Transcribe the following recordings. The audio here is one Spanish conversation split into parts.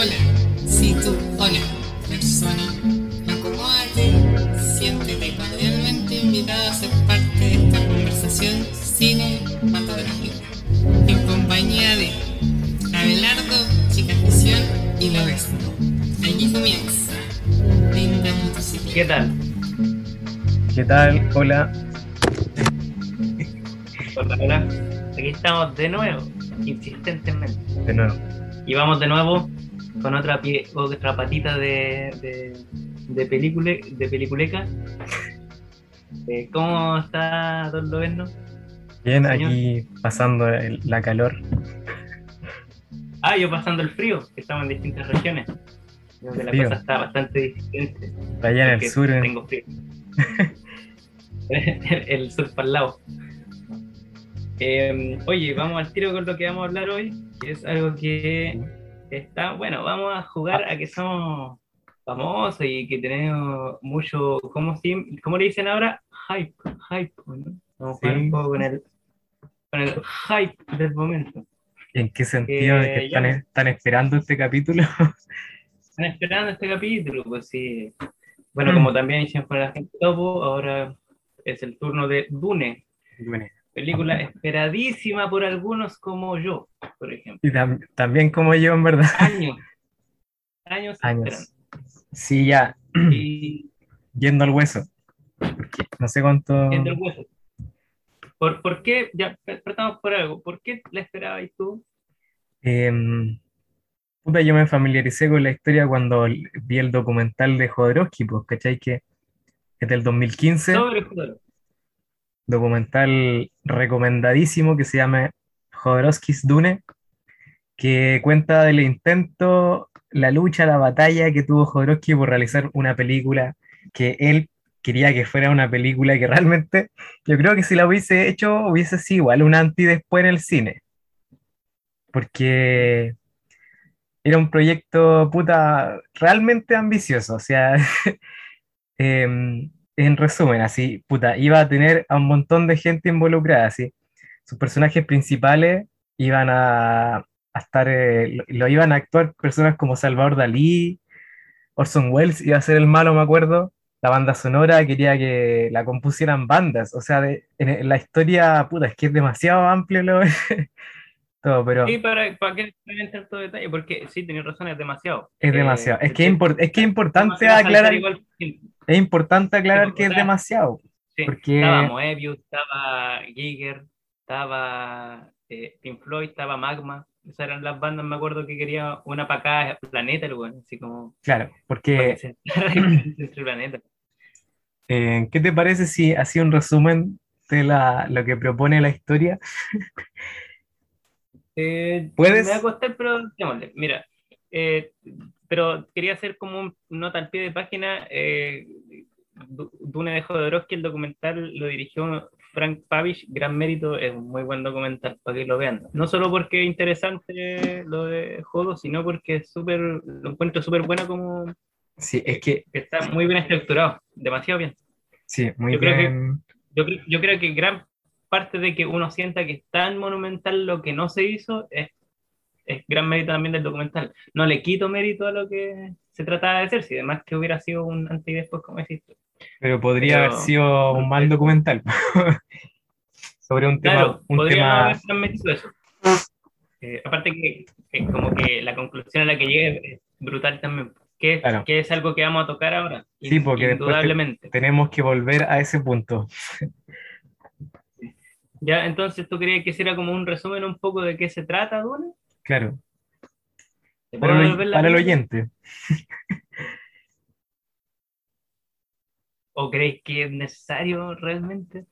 Hola, si tú, hola, persona, acomódate, siéntete cordialmente invitado a ser parte de esta conversación cinematográfica, en compañía de Abelardo, Chica Ficción y Lorenzo. Aquí comienza. Brinda tu ¿Qué tal? ¿Qué tal? Hola. Hola, hola. Aquí estamos de nuevo, insistentemente. De nuevo. Y vamos de nuevo con otra, pie, otra patita de, de, de, pelicule, de peliculeca. Eh, ¿Cómo está Don Loberno? Bien, Señor. aquí pasando el- la calor. Ah, yo pasando el frío, que estamos en distintas regiones. Donde la cosa está bastante diferente. Allá en el sur, en- Tengo frío. el, el sur para el lado. Eh, oye, vamos al tiro con lo que vamos a hablar hoy, que es algo que está, bueno, vamos a jugar a que somos famosos y que tenemos mucho, ¿cómo, cómo le dicen ahora? Hype, hype, ¿no? Vamos a jugar Sí. un poco con el, con el hype del momento. ¿en qué sentido? ¿De Eh, que están, ya. están esperando este capítulo? Están esperando este capítulo, pues sí. Bueno, como también hicieron con la gente topo, ahora es el turno de Dune, Bueno, película esperadísima por algunos como yo, por ejemplo. y tam- también como yo, en verdad. Años. Años, Años. Sí, ya. Y yendo al hueso. No sé cuánto. siendo el hueso. ¿Por, ¿Por qué? Ya, partamos por algo. ¿Por qué la esperabas tú? Em, puta, yo me familiaricé con la historia cuando vi el documental de Jodorowsky, pues, ¿cachai? Que es del 2015. Sobre futuro. Documental recomendadísimo que se llama Jodorowsky's Dune, que cuenta del intento, la lucha, la batalla que tuvo Jodorowsky por realizar una película que él quería que fuera una película que realmente, yo creo que si la hubiese hecho, hubiese sido igual un anti después en el cine. Porque era un proyecto, puta, realmente ambicioso. O sea, em, en resumen, así, puta, iba a tener a un montón de gente involucrada, así. Sus personajes principales iban a, estar, eh, lo, iban a actuar personas como Salvador Dalí, Orson Welles iba a ser el malo, me acuerdo. La banda sonora quería que la compusieran bandas, o sea, de- en, en la historia, puta, es que es demasiado amplio lo, todo, pero Sí, para, para que entrar todo detalle, porque sí, tenías razón, es demasiado. es Eh, demasiado. Es que es, hecho, impor- es que es importante aclarar, igual- sí, es importante aclarar Sí, que es demasiado. sí. porque- Estaba Moebius, estaba Giger, estaba eh, Pink Floyd, estaba Magma. Esas eran las bandas, me acuerdo que quería una para cada planeta, el weón, así como Claro, porque. Eh, ¿qué te parece si hacía un resumen de la, lo que propone la historia? Eh, ¿Puedes? Me va a costar, pero démosle. Mira, eh, pero quería hacer como un nota al pie de página. Eh, Du- Dune de Jodorowsky, el documental lo dirigió Frank Pavish, gran mérito, es un muy buen documental para que lo vean. No solo porque es interesante lo de Jodo, sino porque es súper, lo encuentro súper bueno como Sí, es que, está muy bien estructurado, demasiado bien. sí, muy Yo creo que- bien. Yo, yo creo que gran parte de que uno sienta que es tan monumental lo que no se hizo es, es gran mérito también del documental. No le quito mérito a lo que se trataba de hacer, si además que hubiera sido un antes y después, como tú. Pero podría pero- haber sido un mal documental sobre un tema, Claro, un podría no tema, haber eso. Eh, aparte que, que como que la conclusión a la que llegue es brutal también, que, Claro. que es algo que vamos a tocar ahora, Sí, porque después te- indudablemente. tenemos que volver a ese punto. Ya, entonces, ¿tú creías que hiciera como un resumen un poco de qué se trata, Dune? Claro, ¿Te para, el, para oyente. ¿O creéis que es necesario realmente?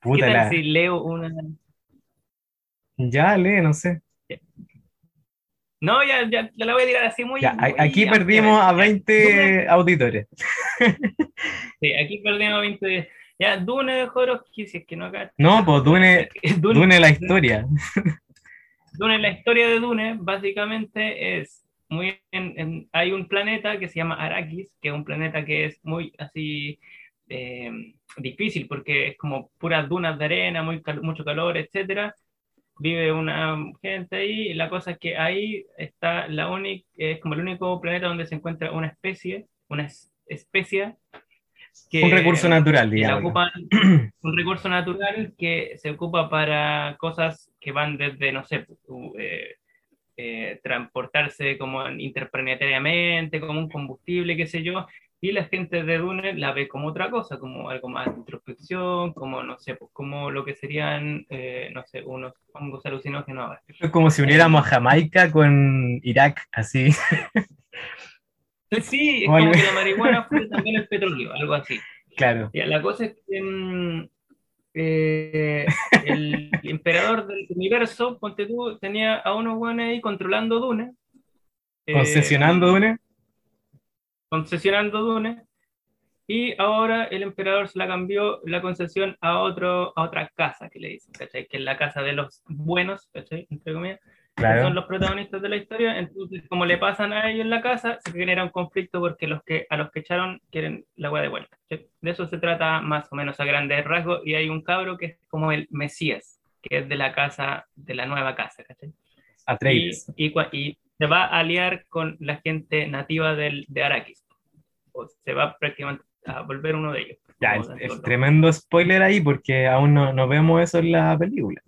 ¿Qué Puta tal la- si leo una... Ya, lee, no sé. No, ya, ya, ya la voy a tirar así muy... Ya, muy aquí perdimos a ampliamente. 20 auditores. Sí, aquí perdimos a 20... Ya, Dune de Jodorowsky, si es que no acá... No, pues Dune, Dune, Dune la historia. Dune, la historia de Dune, básicamente es muy... en- en- hay un planeta que se llama Arrakis, que es un planeta que es muy así... eh, difícil porque es como puras dunas de arena, muy cal- mucho calor, etcétera, vive una gente ahí, y la cosa es que ahí está la única, es como el único planeta donde se encuentra una especie, una es- especie que Un recurso natural, digamos. ocupan, un recurso natural que se ocupa para cosas que van desde, no sé, eh, eh, transportarse como interplanetariamente, como un combustible, qué sé yo, y la gente de Dune la ve como otra cosa, como algo más de introspección, como, no sé, pues como lo que serían, eh, no sé, unos hongos alucinógenos. Es como si uniéramos a Jamaica con Irak, así. Sí, es como que la marihuana fue también el petróleo, algo así. Claro. La cosa es que mm, eh, el emperador del universo, ponte tú, tenía a unos buenos ahí controlando Dune. eh, Concesionando Dune. concesionando Dune. Y ahora el emperador se la cambió la concesión a, otro, a otra casa que le dicen, ¿cachai? Que es la casa de los buenos, ¿cachai? Entre comillas, que son Claro. los protagonistas de la historia. Entonces, como le pasan a ellos en la casa, se genera un conflicto porque los que, a los que echaron quieren la hueá de vuelta. De eso se trata más o menos a grandes rasgos. Y hay un cabro que es como el Mesías, que es de la casa, de la nueva casa, ¿cachai? Y, Atreides. y, cua- y se va a aliar con la gente nativa del, de Arrakis. O se va prácticamente a volver uno de ellos. Ya, es, es tremendo spoiler ahí porque aún no, no vemos eso en la película.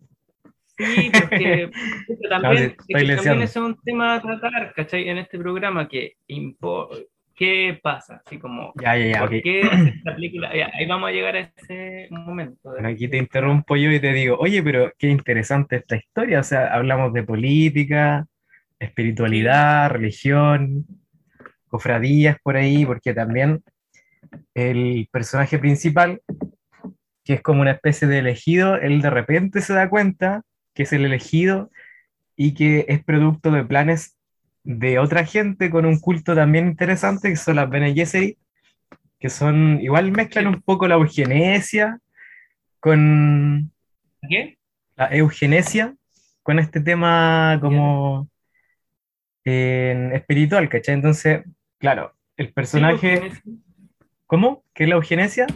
Sí, porque también, es también un tema a tratar, ¿cachai? En este programa que impo- ¿qué pasa? Así como, Ya, ya, ya, ¿por qué esta película? Ya, ahí vamos a llegar a ese momento. Bueno, aquí te interrumpo yo y te digo, oye, pero qué interesante esta historia. O sea, hablamos de política, espiritualidad, religión, cofradías por ahí, porque también el personaje principal, que es como una especie de elegido, él de repente se da cuenta que es el elegido y que es producto de planes de otra gente con un culto también interesante, que son las Bene Gesserit, que son, igual mezclan un poco la eugenesia con ¿Qué? la eugenesia, con este tema como eh, espiritual, ¿cachai? Entonces, claro, el personaje, ¿cómo? ¿Qué es la eugenesia?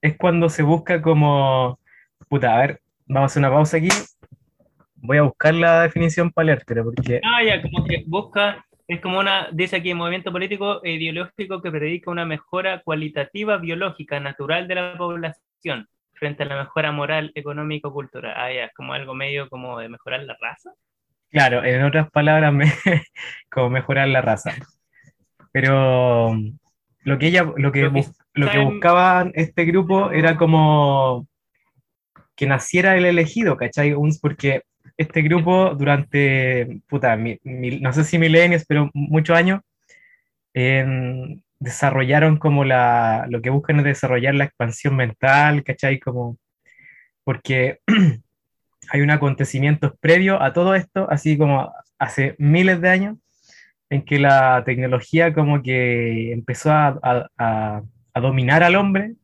Es cuando se busca como, puta, a ver, vamos a hacer una pausa aquí, voy a buscar la definición para leértela, porque, Ah, ya, como que busca, es como una, dice aquí, movimiento político e ideológico que predica una mejora cualitativa, biológica, natural de la población frente a la mejora moral, económico, cultural. Ah, ya, es como algo medio como de mejorar la raza. claro, en otras palabras, me- como mejorar la raza. Pero lo que ella, lo que, Lo que buscaban este grupo era como que naciera el elegido, ¿cachai? Porque este grupo durante, puta, mi- mil- no sé si milenios, pero muchos años, en- desarrollaron como la, lo que buscan es desarrollar la expansión mental, ¿cachai? Como, porque hay un acontecimiento previo a todo esto, así como hace miles de años, en que la tecnología como que empezó a, a- a- a dominar al hombre,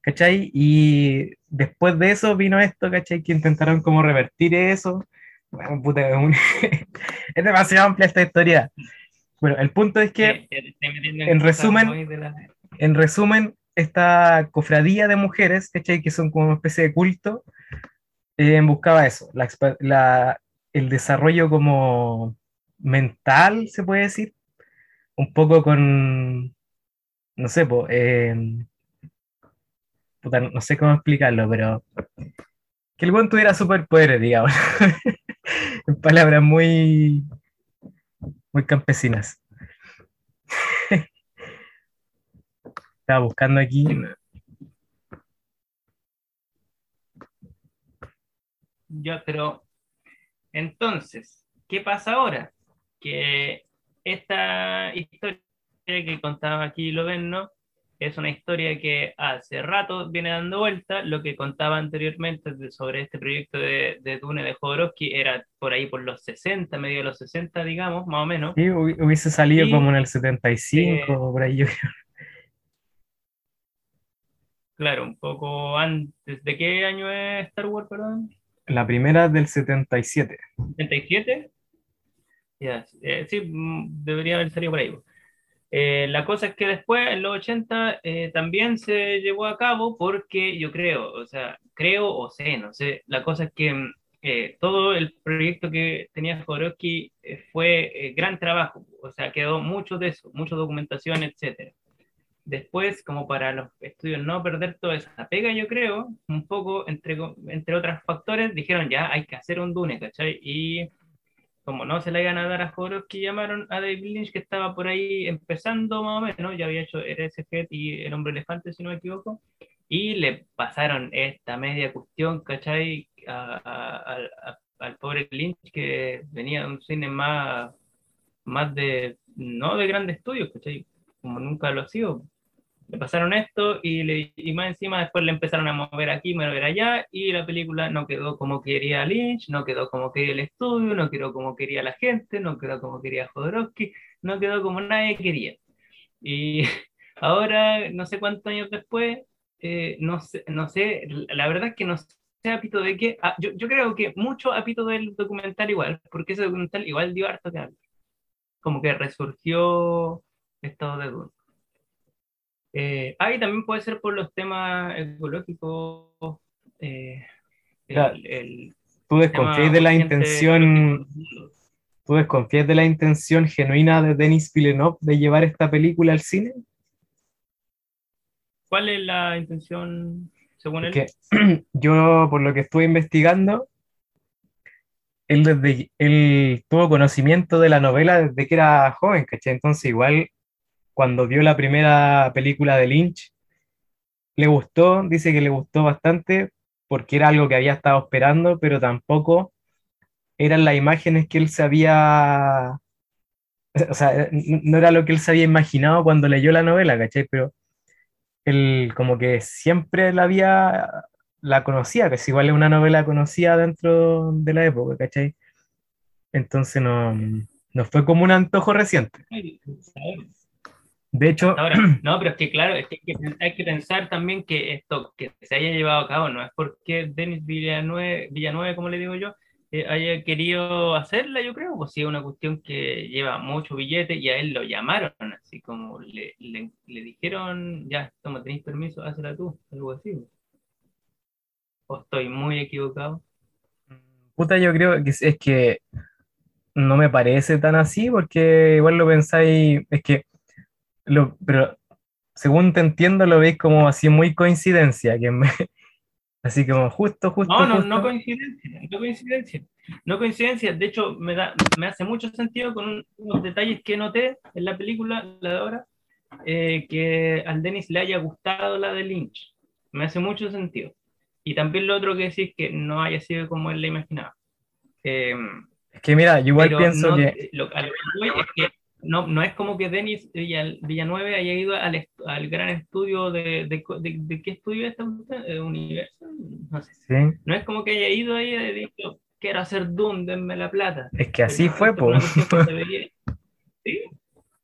¿cachai? Y después de eso vino esto, ¿cachai? Que intentaron como revertir eso. Bueno, puta, es, un- es demasiado amplia esta historia. Bueno, el punto es que, metiendo en resumen, la- en resumen, esta cofradía de mujeres, ¿cachai? Que son como una especie de culto, eh, buscaba eso, la, la- el desarrollo como mental, se puede decir, un poco con, no sé, po, eh, no sé cómo explicarlo, pero que el buen tuviera superpoderes, digamos, en palabras muy, muy campesinas. Estaba buscando aquí. Ya, pero entonces, ¿qué pasa ahora? Que esta historia que contaba aquí lo ven, ¿no? Es una historia que hace rato viene dando vuelta. Lo que contaba anteriormente de- sobre este proyecto de, de Dune de Jodorowsky era por ahí por los 60, medio de los 60, digamos, más o menos. Sí, hubi- hubiese salido Y, como en el 75, eh, por ahí yo Claro, un poco antes. ¿De qué año es Star Wars, perdón? La primera es del 77. ¿77? Ya, eh, sí, mm, debería haber salido por ahí. Eh, la cosa es que después, en los 80, eh, también se llevó a cabo porque yo creo, o sea, creo o sé, no sé, la cosa es que mm, eh, todo el proyecto que tenía Jodorowsky eh, fue eh, gran trabajo, o sea, quedó mucho de eso, mucha documentación, etc. Después, como para los estudios no perder toda esa pega, yo creo, un poco, entre, entre otros factores, dijeron ya hay que hacer un Dune, ¿cachai? Y como no se le iban a dar a Jodorowsky, llamaron a David Lynch, que estaba por ahí empezando más o menos, ya había hecho RSG y El Hombre Elefante, si no me equivoco, y le pasaron esta media cuestión, ¿cachai? al pobre Lynch que venía de un cine más, más de, no de grandes estudios, ¿cachai? Como nunca lo ha sido. Le pasaron esto y, le, y más encima después le empezaron a mover aquí, mover allá y la película no quedó como quería Lynch, no quedó como quería el estudio, no quedó como quería la gente, no quedó como quería Jodorowsky, no quedó como nadie quería. Y ahora, no sé cuántos años después, eh, no, sé, no sé, la verdad es que no sé apito de qué, ah, yo, yo, creo que mucho apito del documental igual, porque ese documental igual dio harto que Como que resurgió estado de duda. Eh, ah, y también puede ser por los temas ecológicos. Eh, el, tú desconfías de la intención. ¿Tú desconfías de la intención genuina de Denis Villeneuve de llevar esta película al cine? ¿Cuál es la intención según él? yo, por lo que estuve investigando, él, desde, él tuvo conocimiento de la novela desde que era joven, ¿cachai? Entonces, igual, cuando vio la primera película de Lynch, le gustó, dice que le gustó bastante, porque era algo que había estado esperando, pero tampoco eran las imágenes que él se había. O sea, no era lo que él se había imaginado cuando leyó la novela, ¿cachai? Pero él como que siempre la había, la conocía, que es igual una novela conocida dentro de la época, ¿cachai? Entonces no, no fue como un antojo reciente. De hecho... no, pero es que claro, es que hay, que pensar también que esto que se haya llevado a cabo no es porque Denis Villanueva, Villanueva como le digo yo, eh, haya querido hacerla, yo creo, pues sí, es una cuestión que lleva mucho billete y a él lo llamaron, así como le, le, dijeron, ya, toma, tenéis permiso, hazla tú, algo así. ¿O estoy muy equivocado? Puta, yo creo que es que no me parece tan así, porque igual lo pensáis, es que, lo, pero según te entiendo, lo veis como así muy coincidencia, que me, Así como justo, justo. No, no, no coincidencia, no coincidencia. No coincidencia, de hecho me, da, me hace mucho sentido con unos detalles que noté en la película, la de ahora, eh, que al Denis le haya gustado la de Lynch. Me hace mucho sentido. Y también lo otro que decís que no haya sido como él le imaginaba. Eh, es que mira, yo igual pienso que... Lo, a lo que es que no, no es como que Denis Villanueve haya ido al, al gran estudio de, de, de, qué estudio esta universo, no sé. No es como que haya ido ahí y dicho, quiero hacer Doom, denme la plata. Es que así fue, pues. ¿Sí?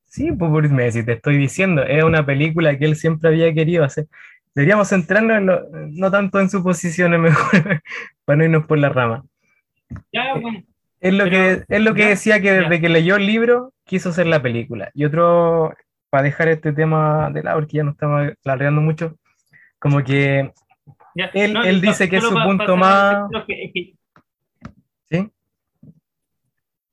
Sí, pues por me si te estoy diciendo, es una película que él siempre había querido hacer. Deberíamos centrarnos no tanto en suposiciones mejor, para no irnos por la rama. Ya, bueno. Es lo, que, es lo que decía que desde que leyó el libro quiso hacer la película. Y otro, para dejar este tema de lado, porque ya no estamos largando mucho, como que él, él dice que es su punto más... ¿Sí?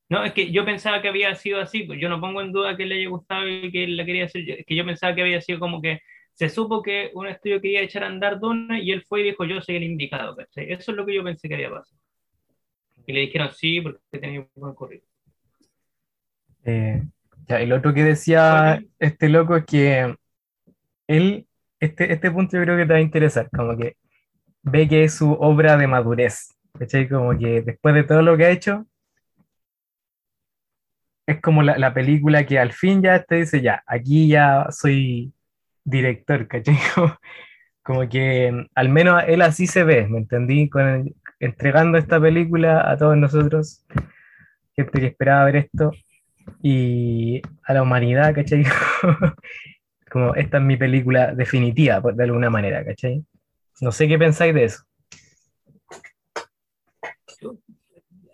No, es que yo pensaba que había sido así, pues yo no pongo en duda que le haya gustado y que él la quería hacer, es que yo pensaba que había sido como que se supo que un estudio quería echar a andar Duna y él fue y dijo yo soy el indicado, Eso es lo que yo pensé que había pasado. Y le dijeron sí, porque tenía un buen corrido. Eh, ya, el otro que decía este loco es que él, este, este punto yo creo que te va a interesar, como que ve que es su obra de madurez, ¿cachai? Como que después de todo lo que ha hecho, es como la, la, película que al fin ya te dice, ya, aquí ya soy director, ¿cachai? Como, que al menos él así se ve, ¿me entendí? Con el, entregando esta película a todos nosotros, gente que esperaba ver esto, y a la humanidad, ¿cachai? Como esta es mi película definitiva, de alguna manera, ¿cachai? No sé qué pensáis de eso.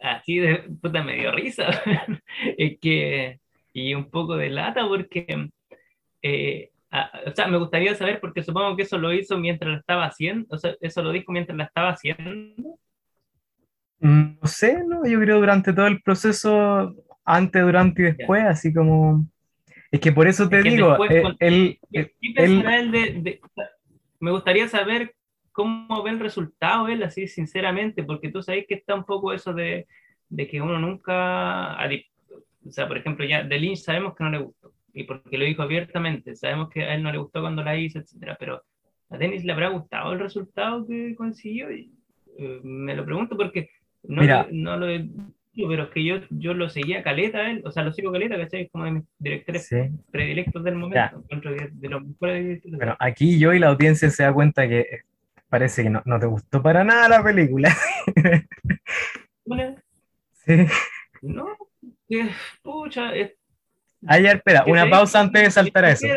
Así de puta me dio risa. es que, y un poco de lata porque eh, o sea, me gustaría saber, porque supongo que eso lo hizo mientras la estaba haciendo, o sea, eso lo dijo mientras la estaba haciendo, No sé, ¿no? Yo creo durante todo el proceso, antes, durante y después, así como... Es que por eso te Es que digo, después, eh, cuando- él, ¿Qué, él- qué él- pensará él de, de- Me gustaría saber cómo ve el resultado él, así sinceramente, porque tú sabes que está un poco eso de, de que uno nunca... O sea, por ejemplo, ya de Lynch sabemos que no le gustó, y porque lo dijo abiertamente, sabemos que a él no le gustó cuando la hizo, etcétera, pero ¿a Dennis le habrá gustado el resultado que consiguió? Y, eh, me lo pregunto porque no, Mira. no lo he dicho, pero es que yo, yo lo seguía caleta él, o sea, lo sigo caleta, ¿cachai? Es como de mis directores sí. predilectos del momento. Es de los mejores. Bueno, aquí yo y la audiencia se da cuenta que eh, parece que no, no te gustó para nada la película. Una, Sí. no, que, pucha, ya, espera, una pausa antes de saltar a eso.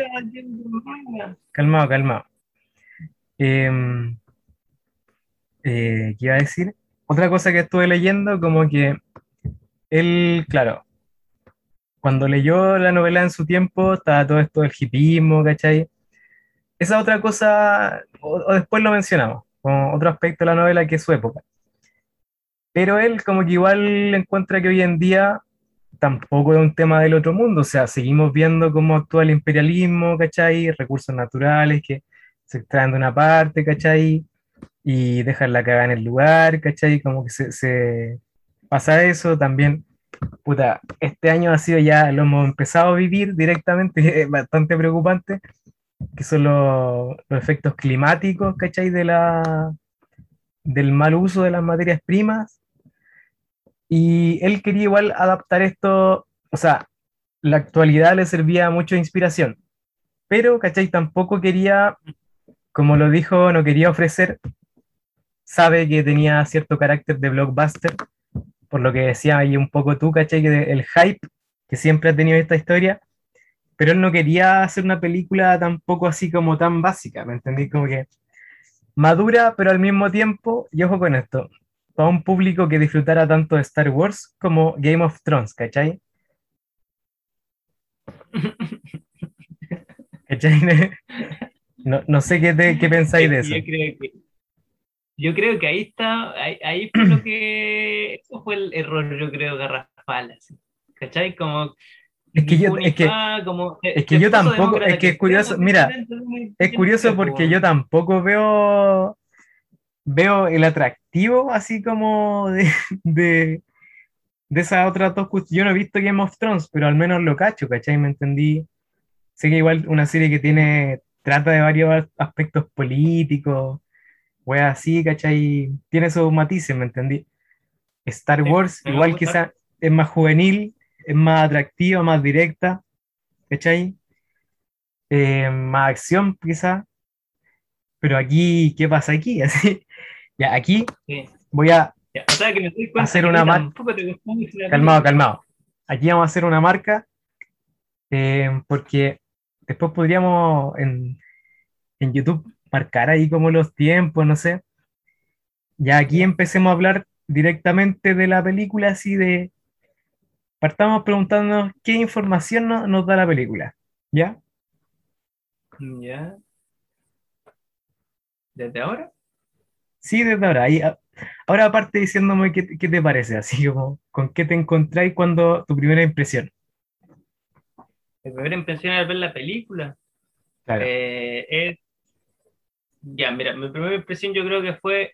Calmado, calmado. Em, eh, ¿qué iba a decir? Otra cosa que estuve leyendo, como que él, claro, cuando leyó la novela en su tiempo, estaba todo esto del hipismo, ¿cachai? Esa otra cosa, o, después lo mencionamos, como otro aspecto de la novela que es su época. Pero él como que igual encuentra que hoy en día tampoco es un tema del otro mundo, o sea, seguimos viendo cómo actúa el imperialismo, ¿cachai? Recursos naturales que se extraen de una parte, ¿cachai? Y dejan la cagada en el lugar, ¿cachai? Como que se, pasa eso también. Puta, este año ha sido ya, lo hemos empezado a vivir directamente, bastante preocupante, que son los, los efectos climáticos, ¿cachai? De la, del mal uso de las materias primas. Y él quería igual adaptar esto, o sea, la actualidad le servía mucho de inspiración, pero, ¿cachai? Tampoco quería, como lo dijo, no quería ofrecer, sabe que tenía cierto carácter de blockbuster, por lo que decía ahí un poco tú, ¿cachai? Que de- el hype que siempre ha tenido esta historia, pero él no quería hacer una película tampoco así como tan básica, ¿me entendí? Como que madura, pero al mismo tiempo, y ojo con esto, para un público que disfrutara tanto de Star Wars como Game of Thrones, ¿cachai? ¿Cachai? No, no sé qué, te- qué pensáis de eso. Yo creo que, yo creo que ahí está, ahí, ahí fue lo que, eso fue el error, yo creo, garrafal, así. ¿Cachai? Como... Es que yo- es que- como, es que yo tampoco- es que es curioso, mira, Es curioso porque yo tampoco veo, veo el atractivo así como de, de, de esas otras dos cuestiones. Yo no he visto Game of Thrones, pero al menos lo cacho, ¿cachai? Me entendí. Sé que igual una serie que tiene, trata de varios aspectos políticos, weas así, ¿cachai? Tiene esos matices, ¿me entendí? Star Wars, igual quizá es más juvenil, es más atractiva, más directa, ¿cachai? Eh, más acción, quizá. Pero aquí, ¿qué pasa aquí? Así, ya, aquí Sí. voy a, Ya, o sea, que me doy cuenta Hacer una a ti mar- tampoco te gustó mucho la calmado, calmado. Aquí vamos a hacer una marca, eh, porque después podríamos en, en YouTube marcar ahí como los tiempos, no sé. Ya aquí empecemos a hablar directamente de la película, así de, partamos preguntándonos qué información no- nos da la película, ¿ya? Ya. ¿Desde ahora? Sí, desde ahora. A- ahora aparte diciéndome qué, qué te parece, así como con qué te encontráis cuando tu primera impresión. Mi primera impresión al ver la película. Claro. Eh, es. Ya, mira, mi primera impresión yo creo que fue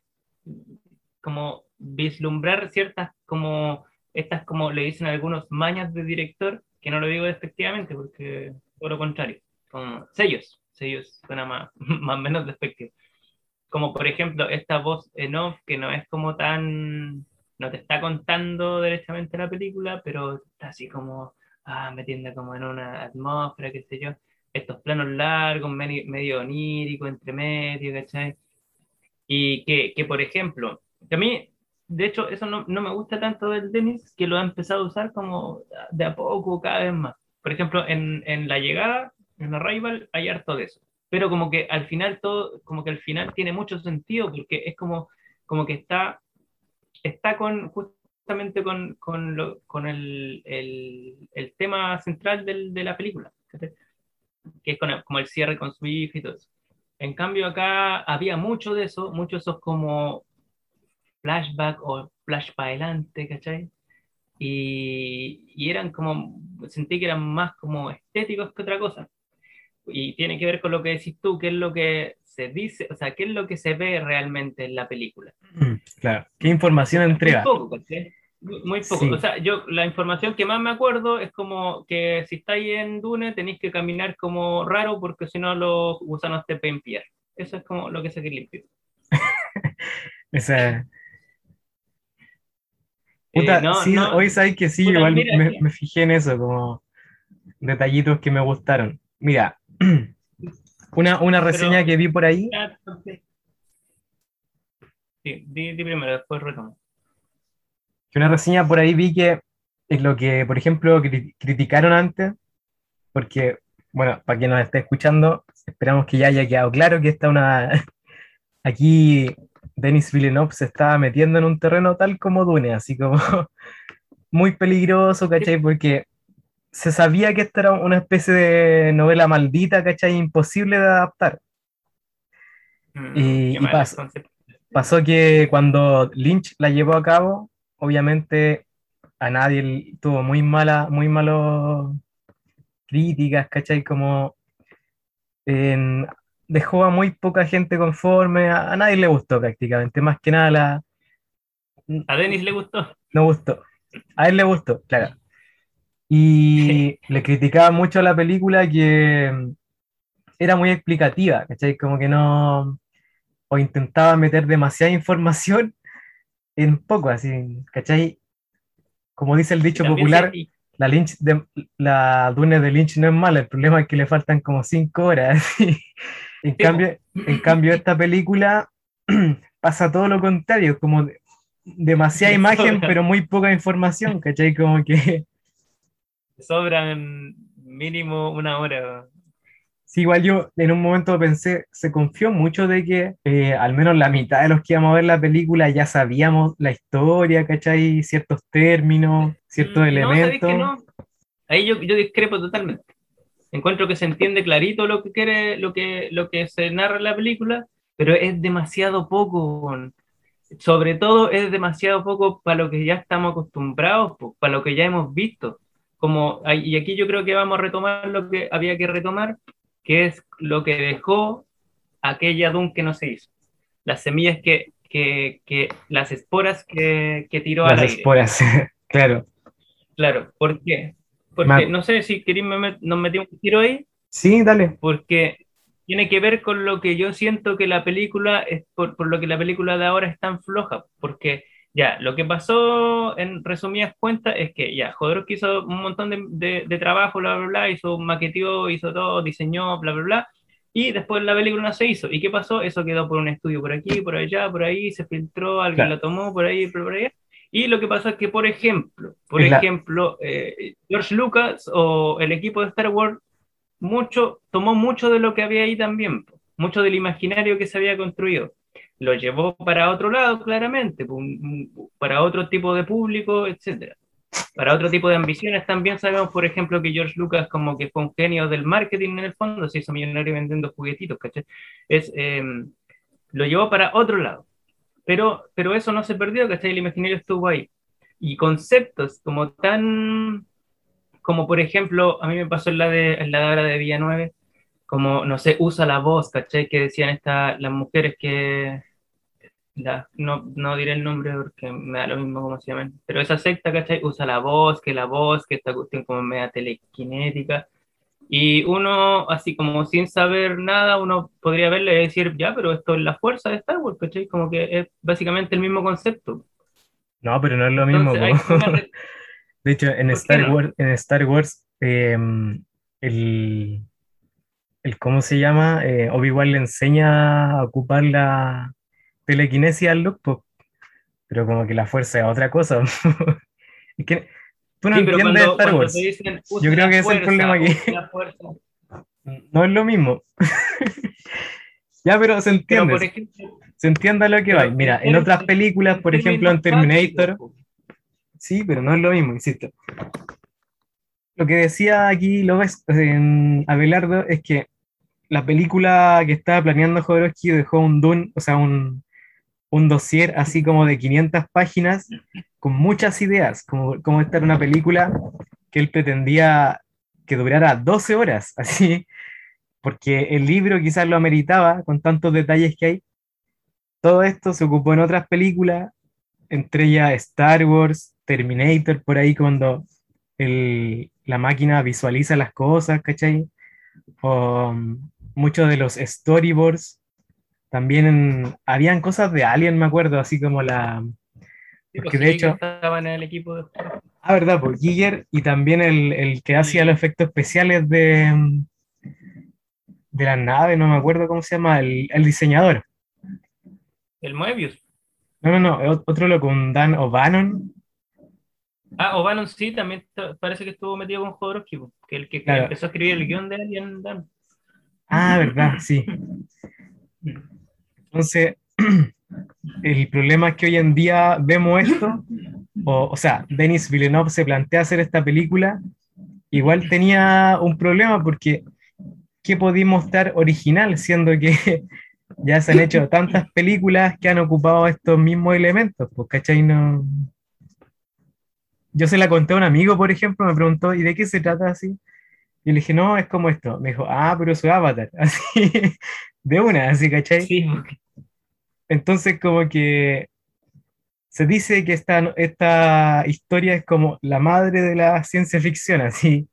como vislumbrar ciertas, como estas, como le dicen algunos, mañas de director, que no lo digo despectivamente, porque todo lo contrario, como sellos, sellos suena más, más menos despectivo. Como por ejemplo, esta voz en off que no es como tan, no te está contando derechamente la película, pero está así como, ah, metiendo como en una atmósfera, qué sé yo estos planos largos, medio, medio onírico, entre medio, ¿cachai? Y que, que, por ejemplo, que a mí, de hecho, eso no, no me gusta tanto del Dennis, que lo ha empezado a usar como de a poco, cada vez más. Por ejemplo, en, en La Llegada, en Arrival, hay harto de eso. Pero como que al final todo, como que al final tiene mucho sentido, porque es como, como que está, está con, justamente con, con, lo, con el, el, el tema central del, de la película. ¿cachai? Que es con el, como el cierre con su hija y todo eso. En cambio, acá había mucho de eso, muchos esos como flashback o flash para adelante, ¿cachai? Y, y eran como, sentí que eran más como estéticos que otra cosa. Y tiene que ver con lo que decís tú, qué es lo que se dice, o sea, qué es lo que se ve realmente en la película. Mm, Claro. ¿Qué información entrega? Poco, ¿cachai? Muy poco. Sí. O sea, yo la información que más me acuerdo es como que si estáis en Dune tenéis que caminar como raro porque si no los gusanos te pueden pillar. Eso es como lo que se limpio. Esa- Eh, Puta, no, sí, no. hoy sabes que sí, Puta, igual mira, me, fijé en eso, como detallitos que me gustaron. Mira, una, una reseña que vi por ahí, Ah. Sí, di, di primero, después retomo. Que una reseña por ahí vi que es lo que, por ejemplo, cri- criticaron antes, porque, bueno, para quien nos esté escuchando, esperamos que ya haya quedado claro que esta una... Aquí Denis Villeneuve se estaba metiendo en un terreno tal como Dune, así como muy peligroso, ¿cachai? Porque se sabía que esta era una especie de novela maldita, ¿cachai? Imposible de adaptar. Mm, Y- y concepto. Pasó que cuando Lynch la llevó a cabo, obviamente a nadie tuvo muy mala, muy malos críticas, ¿cachai? Como dejó a muy poca gente conforme, a, a nadie le gustó prácticamente, más que nada la, A Denis le gustó. no gustó. A él le gustó, claro. Y le criticaba mucho a la película que era muy explicativa, ¿cachai? Como que no, o intentaba meter demasiada información en poco, así, ¿cachai? Como dice el dicho popular, se- la Lynch de, la Dune de Lynch no es mala, el problema es que le faltan como cinco horas. En Sí, cambio, en cambio, esta película pasa todo lo contrario, como de- demasiada imagen, pero muy poca información, ¿cachai? Como que sobran mínimo una hora. Sí, igual yo en un momento pensé, se confió mucho de que eh, al menos la mitad de los que íbamos a ver la película ya sabíamos la historia, ¿cachai? Ciertos términos, ciertos Mm, no, ¿sabéis elementos. que no? Ahí yo, yo discrepo totalmente. Encuentro que se entiende clarito lo que quiere, lo que, lo que se narra en la película, pero es demasiado poco. Sobre todo es demasiado poco para lo que ya estamos acostumbrados, para lo que ya hemos visto. Como, y aquí yo creo que vamos a retomar lo que había que retomar, que es lo que dejó aquella Dune que no se hizo. Las semillas que, que, que las esporas que, que tiró al Las aire. esporas, claro. Claro, ¿por qué? Porque Ma- no sé si queréis me met- nos metimos un tiro ahí, Sí, dale. porque tiene que ver con lo que yo siento que la película es por, por lo que la película de ahora es tan floja, porque ya, lo que pasó en resumidas cuentas es que ya, Jodorowsky hizo un montón de, de- de trabajo, bla, bla, bla, hizo maqueteó, hizo todo, diseñó, bla, bla, bla, y después la película no se hizo. ¿Y qué pasó? Eso quedó por un estudio por aquí, por allá, por ahí, se filtró, alguien Claro. lo tomó por ahí, por allá. Y lo que pasó es que, por ejemplo, por la- ejemplo, eh, George Lucas o el equipo de Star Wars mucho, tomó mucho de lo que había ahí también, mucho del imaginario que se había construido. Lo llevó para otro lado, claramente, un- para otro tipo de público, etcétera. Para otro tipo de ambiciones también sabemos, por ejemplo, que George Lucas como que fue un genio del marketing en el fondo, se hizo millonario vendiendo juguetitos, ¿cachai? Es, eh, lo llevó para otro lado. Pero, pero eso no se perdió, ¿cachai? El imaginario estuvo ahí. Y conceptos como tan, como por ejemplo, a mí me pasó en la de, en la de Villanueve, como, no sé, usa la voz, ¿cachai? Que decían esta, las mujeres que, la- no, no diré el nombre porque me da lo mismo como se llaman, pero esa secta, ¿cachai? Usa la voz, que la voz, que esta cuestión como media telequinética. Y uno, así como sin saber nada, uno podría verle y decir, ya, pero esto es la fuerza de Star Wars, ¿cachai? Como que es básicamente el mismo concepto. No, pero no es lo mismo. Entonces, una De hecho, en Star no? Wars, en Star Wars, em, el, el ¿cómo se llama? Eh, Obi-Wan le enseña a ocupar la telequinesis al Luke, po. pero como que la fuerza es otra cosa. Es que tú no Sí, entiendes cuando, Star Wars. dicen, Yo "Usa creo que ese es el fuerza, problema aquí. fuerza". No es lo mismo. Ya, pero se entiende. ejemplo, Se entiende lo que va. Mira, en otras películas, por ejemplo, en Terminator, Sí, pero no es lo mismo, insisto. Lo que decía aquí López en Abelardo es que la película que estaba planeando Jodorowsky dejó un Dune, o sea, un, un dossier así como de 500 páginas con muchas ideas, como, como esta era una película que él pretendía que durara 12 horas, así, porque el libro quizás lo ameritaba con tantos detalles que hay. Todo esto se ocupó en otras películas, entre ellas Star Wars, Terminator, por ahí cuando el, la máquina visualiza las cosas, ¿cachai? O muchos de los storyboards. También habían cosas de Alien, me acuerdo, así como la... Sí, Porque pues, de hecho- estaban en el equipo de Ah, verdad, por Giger y también el, el que hacía los efectos especiales de, de las naves, no me acuerdo cómo se llama, el, el diseñador. el Moebius. No, no, no, otro loco, un Dan O'Bannon. Ah, O'Bannon sí, también ta- parece que estuvo metido con Jodorowsky, po, que el que Claro. empezó a escribir el guion de Alien Dan. Ah, verdad, sí. Entonces, el problema es que hoy en día vemos esto, o, o sea, Denis Villeneuve se plantea hacer esta película, igual tenía un problema porque ¿qué podía mostrar original? Siendo que ya se han hecho tantas películas que han ocupado estos mismos elementos, pues, ¿cachai? No... Yo se la conté a un amigo, por ejemplo, me preguntó, ¿y de qué se trata así? Y le dije, no, es como esto. Me dijo, ah, pero su avatar, así, de una, así, ¿cachai? Sí, Entonces, como que se dice que esta, esta historia es como la madre de la ciencia ficción, así.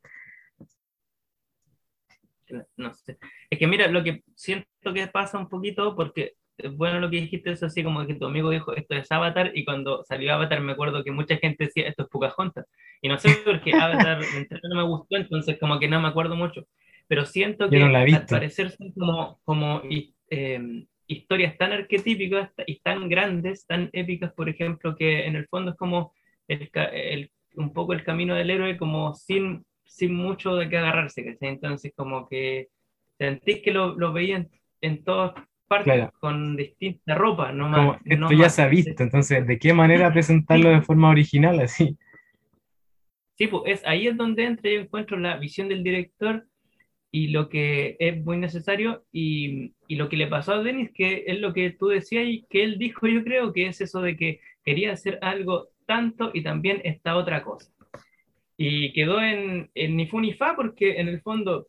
no sé. Es que mira, lo que siento que pasa un poquito, porque bueno lo que dijiste, es así como que tu amigo dijo esto es Avatar, y cuando salió Avatar me acuerdo que mucha gente decía esto es Pocahontas. Y no sé por qué Avatar no me gustó, entonces como que no me acuerdo mucho. Pero siento que no la al parecer son como, como eh, historias tan arquetípicas y tan grandes, tan épicas, por ejemplo, que en el fondo es como el, el- un poco el camino del héroe, como sin, sin mucho de qué agarrarse, ¿cachai? Entonces como que sentís que lo, lo veía en, todas partes, Claro. con distinta ropa, no Como, más. esto no ya más, se ha visto, entonces, ¿de qué manera presentarlo de forma original, así? Sí, pues es, ahí es donde entra yo encuentro la visión del director y lo que es muy necesario y, y lo que le pasó a Denis, que es lo que tú decías y que él dijo, yo creo que es eso de que quería hacer algo tanto y también esta otra cosa. Y quedó en, en ni fu ni fa porque en el fondo,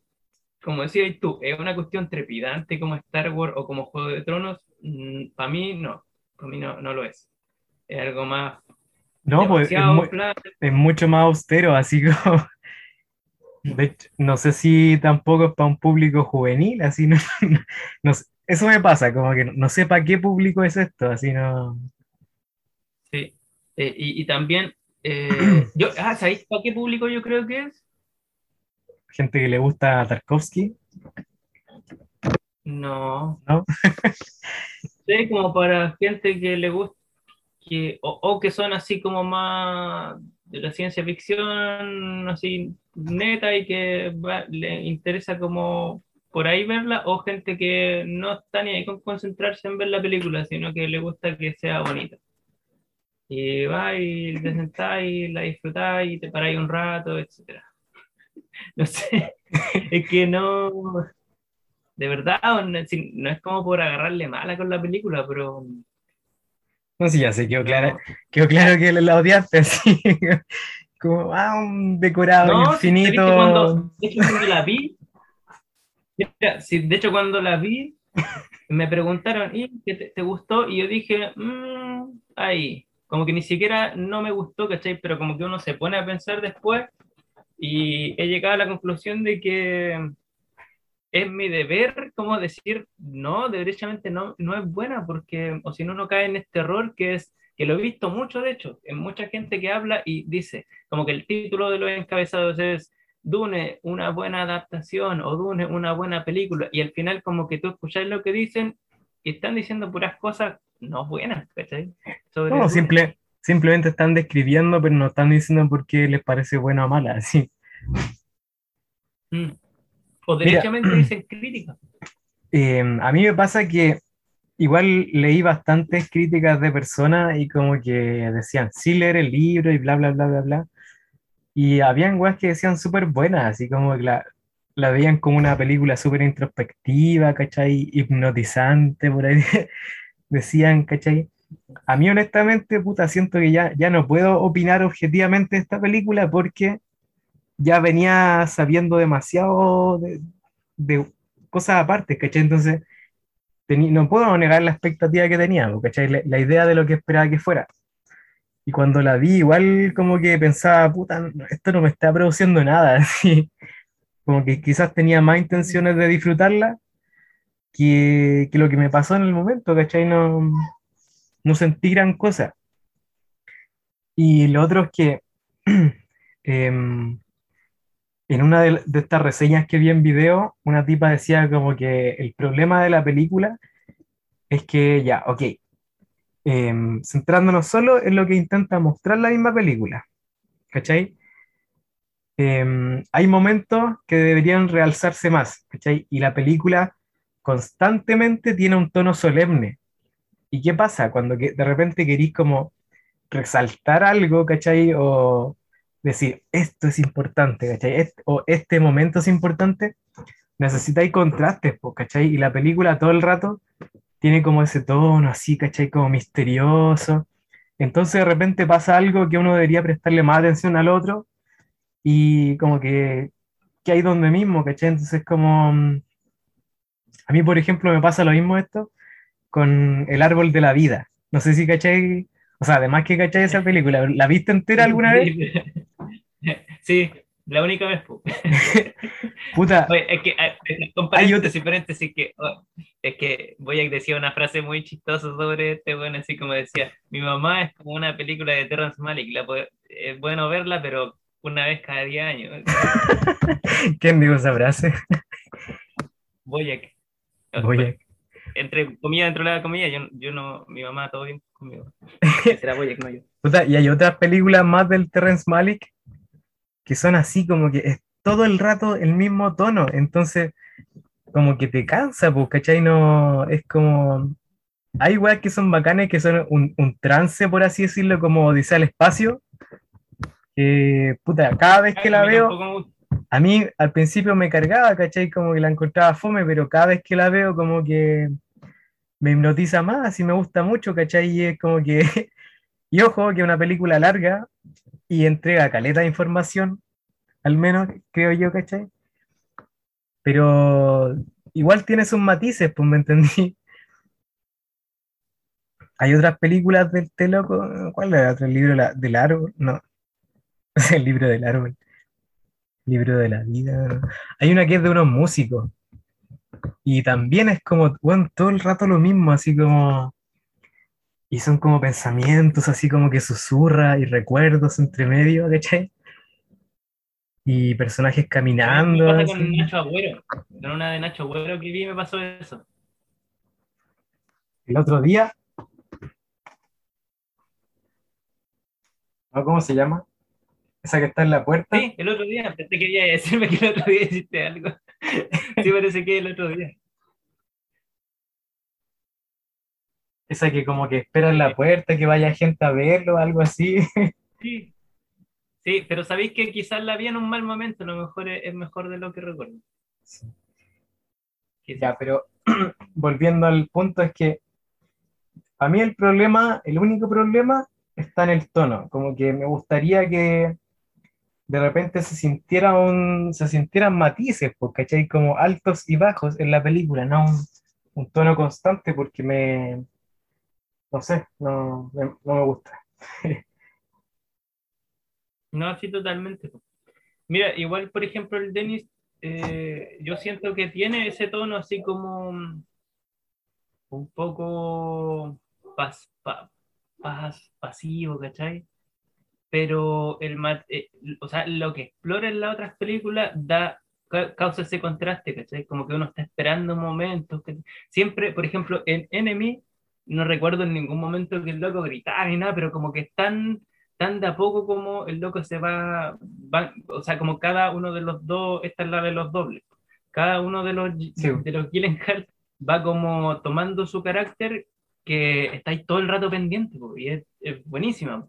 como decías tú, es una cuestión trepidante como Star Wars o como Juego de Tronos, para mí no, para mí no, no lo es. Es algo más... No, pues es, mu- mucho más austero, así como... De hecho, no sé si tampoco es para un público juvenil, así no, no sé. Eso me pasa, como que no, no sé para qué público es esto, así no... Sí, Eh, y, y también, eh, yo, ah, ¿sabéis para qué público yo creo que es? Gente que le gusta a Tarkovsky, No. ¿no? Sí, como para gente que le gusta, que, o, o que son así como más de la ciencia ficción, así neta y que va- le interesa como por ahí verla, o gente que no está ni ahí con concentrarse en ver la película, sino que le gusta que sea bonita. Y va y te sentás y la disfrutás y te paráis un rato, etcétera. No sé, es que no, de verdad, no, si- no es como por agarrarle mala con la película, pero No sé, ya sé, quedó no. claro, quedó claro que la odiaste así, como, ah, un decorado No, si- infinito. ¿viste cuando, de hecho, cuando la vi, mira, sí, de hecho, cuando la vi, me preguntaron, ¿y qué te, te gustó? Y yo dije, "Mm, ahí, como que ni siquiera no me gustó, ¿cachai? Pero como que uno se pone a pensar después y he llegado a la conclusión de que es mi deber como decir, no, derechamente no, no es buena, porque, o si no, uno cae en este error que es, que lo he visto mucho, de hecho, en mucha gente que habla y dice, como que el título de los encabezados es Dune, una buena adaptación, o Dune, una buena película, y al final como que tú escuchás lo que dicen y están diciendo puras cosas no buenas, ¿cachai? Sobre No, simple, simplemente están describiendo, pero no están diciendo por qué les parece buena o mala, así. Mm. O derechamente dicen críticas. Eh, a mí me pasa que igual leí bastantes críticas de personas y como que decían, sí leer el libro y bla, bla, bla, bla, bla. Y habían weas que decían súper buenas, así como que la, la veían como una película súper introspectiva, ¿cachai? Hipnotizante, por ahí decían, ¿cachai? A mí honestamente, puta, siento que ya, ya no puedo opinar objetivamente de esta película porque ya venía sabiendo demasiado de, de cosas aparte, ¿cachai? Entonces, no puedo negar la expectativa que tenía, ¿cachai? La, idea de lo que esperaba que fuera. Y cuando la vi, igual como que pensaba, puta, esto no me está produciendo nada. Como que quizás tenía más intenciones de disfrutarla que, que lo que me pasó en el momento, ¿cachai? No, no sentí gran cosa. Y lo otro es que em, en una de, estas reseñas que vi en video, una tipa decía como que el problema de la película es que ya, ok, em, centrándonos solo en lo que intenta mostrar la misma película, ¿cachai? Em, hay momentos que deberían realzarse más, ¿cachai? Y la película constantemente tiene un tono solemne. ¿Y qué pasa? Cuando que de repente querís como resaltar algo, ¿cachai? O decir, esto es importante, ¿cachai? o este momento es importante, necesitáis contrastes, ¿cachai? Y la película todo el rato tiene como ese tono así, ¿cachai? Como misterioso. Entonces de repente pasa algo que uno debería prestarle más atención al otro y como que, que hay donde mismo, ¿cachai? Entonces como... Mm, a mí, por ejemplo, me pasa lo mismo esto con El Árbol de la Vida. No sé si cachai, o sea, además que cachai esa película, ¿la viste entera alguna vez? Sí, la única vez. Puta. es que, eh, con paréntesis, paréntesis, que, oh, es que voy a decir una frase muy chistosa sobre este, bueno, así como decía, mi mamá es como una película de Terrence Malick, la, es bueno verla, pero una vez cada 10 años. ¿Quién dijo esa frase? Voy a... Entre comida dentro de la comida, yo, yo no, mi mamá todo bien conmigo. Será Boyac, no yo. Y hay otras películas más del Terrence Malick que son así como que es todo el rato el mismo tono, entonces como que te cansa, pues, ¿cachai? No, es como... Hay weas que son bacanes, que son un, un trance, por así decirlo, como dice al espacio. Que, puta, cada vez que la veo, a mí al principio me cargaba, ¿cachai? Como que la encontraba fome, pero cada vez que la veo como que me hipnotiza más y me gusta mucho, ¿cachai? Y es como que, y ojo, que una película larga y entrega caleta de información, al menos creo yo, ¿cachai? Pero igual tiene sus matices, pues me entendí. Hay otras películas del té loco, ¿cuál es el otro? libro del árbol? No, el libro del árbol. Libro de la vida. Hay una que es de unos músicos. Y también es como, bueno, todo el rato lo mismo, así como y son como pensamientos así como que susurra y recuerdos entre medio, ¿cachai? Y personajes caminando. Me pasa con Nacho Agüero. Con una de Nacho Agüero que vi me pasó eso. El otro día. ¿Cómo se llama? Esa que está en la puerta. Sí, el otro día. Te quería decirme que el otro día hiciste algo. sí, parece que el otro día. Esa que como que espera en la puerta, que vaya gente a verlo, algo así. Sí, sí pero sabéis que quizás la vi en un mal momento, a lo mejor es, mejor de lo que recuerdo. Ya, pero volviendo al punto es que a mí el problema, el único problema está en el tono, como que me gustaría que de repente se sintiera un, se sintieran matices, porque hay como altos y bajos en la película, no un tono constante, porque me, no sé, no, no me gusta. no, sí, totalmente. Mira, igual, por ejemplo, el Denis, eh, yo siento que tiene ese tono así como un poco pas, pasivo, ¿cachai? Pero el, eh, o sea, lo que explora en las otras películas da causa ese contraste, ¿cachai? Como que uno está esperando momentos. Que, siempre, por ejemplo, en Enemy no recuerdo en ningún momento que el loco gritara ni nada, pero como que es tan, de a poco como el loco se va, o sea, como cada uno de los dos, esta es la de los dobles, cada uno de los, de los Gyllenhaal va como tomando su carácter que estáis todo el rato pendiente, y es, es buenísima.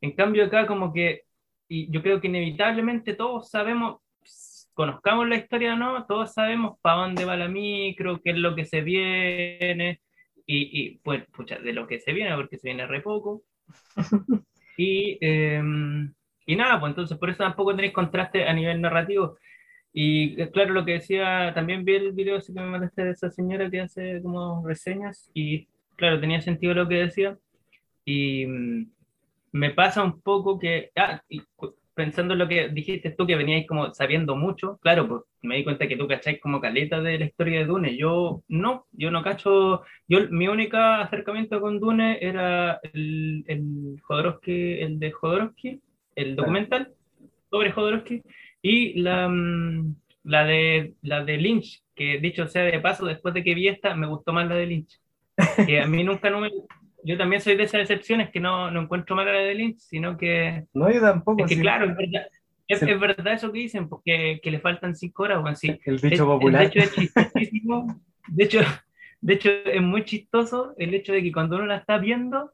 En cambio acá como que, y yo creo que inevitablemente todos sabemos, conozcamos la historia o no, todos sabemos para dónde va la micro, qué es lo que se viene, y, y pues, pucha, de lo que se viene, porque se viene re poco. y, eh, y nada, pues entonces por eso tampoco tenéis contraste a nivel narrativo. Y eh, claro, lo que decía, también vi el video que me mandaste de esa señora que hace como reseñas y claro, tenía sentido lo que decía. Y mm, me pasa un poco que, ah, pensando en lo que dijiste tú, que veníais como sabiendo mucho, claro, pues me di cuenta que tú cacháis como caleta de la historia de Dune. Yo no, yo no cacho, yo mi único acercamiento con Dune era el, el Jodorowsky, el de Jodorowsky, el documental sobre Jodorowsky, y la, mm, la, de, la de Lynch, que dicho sea de paso, después de que vi esta, me gustó más la de Lynch. Que a mí nunca no me... Yo también soy de esas excepciones que no, no encuentro mala la de Lynch, sino que No, yo tampoco. es que sí. claro, es verdad, es, Sí. es verdad eso que dicen, porque que le faltan cinco horas o así. El dicho es- popular. De hecho, es chistosísimo. De hecho, de hecho, es muy chistoso el hecho de que cuando uno la está viendo,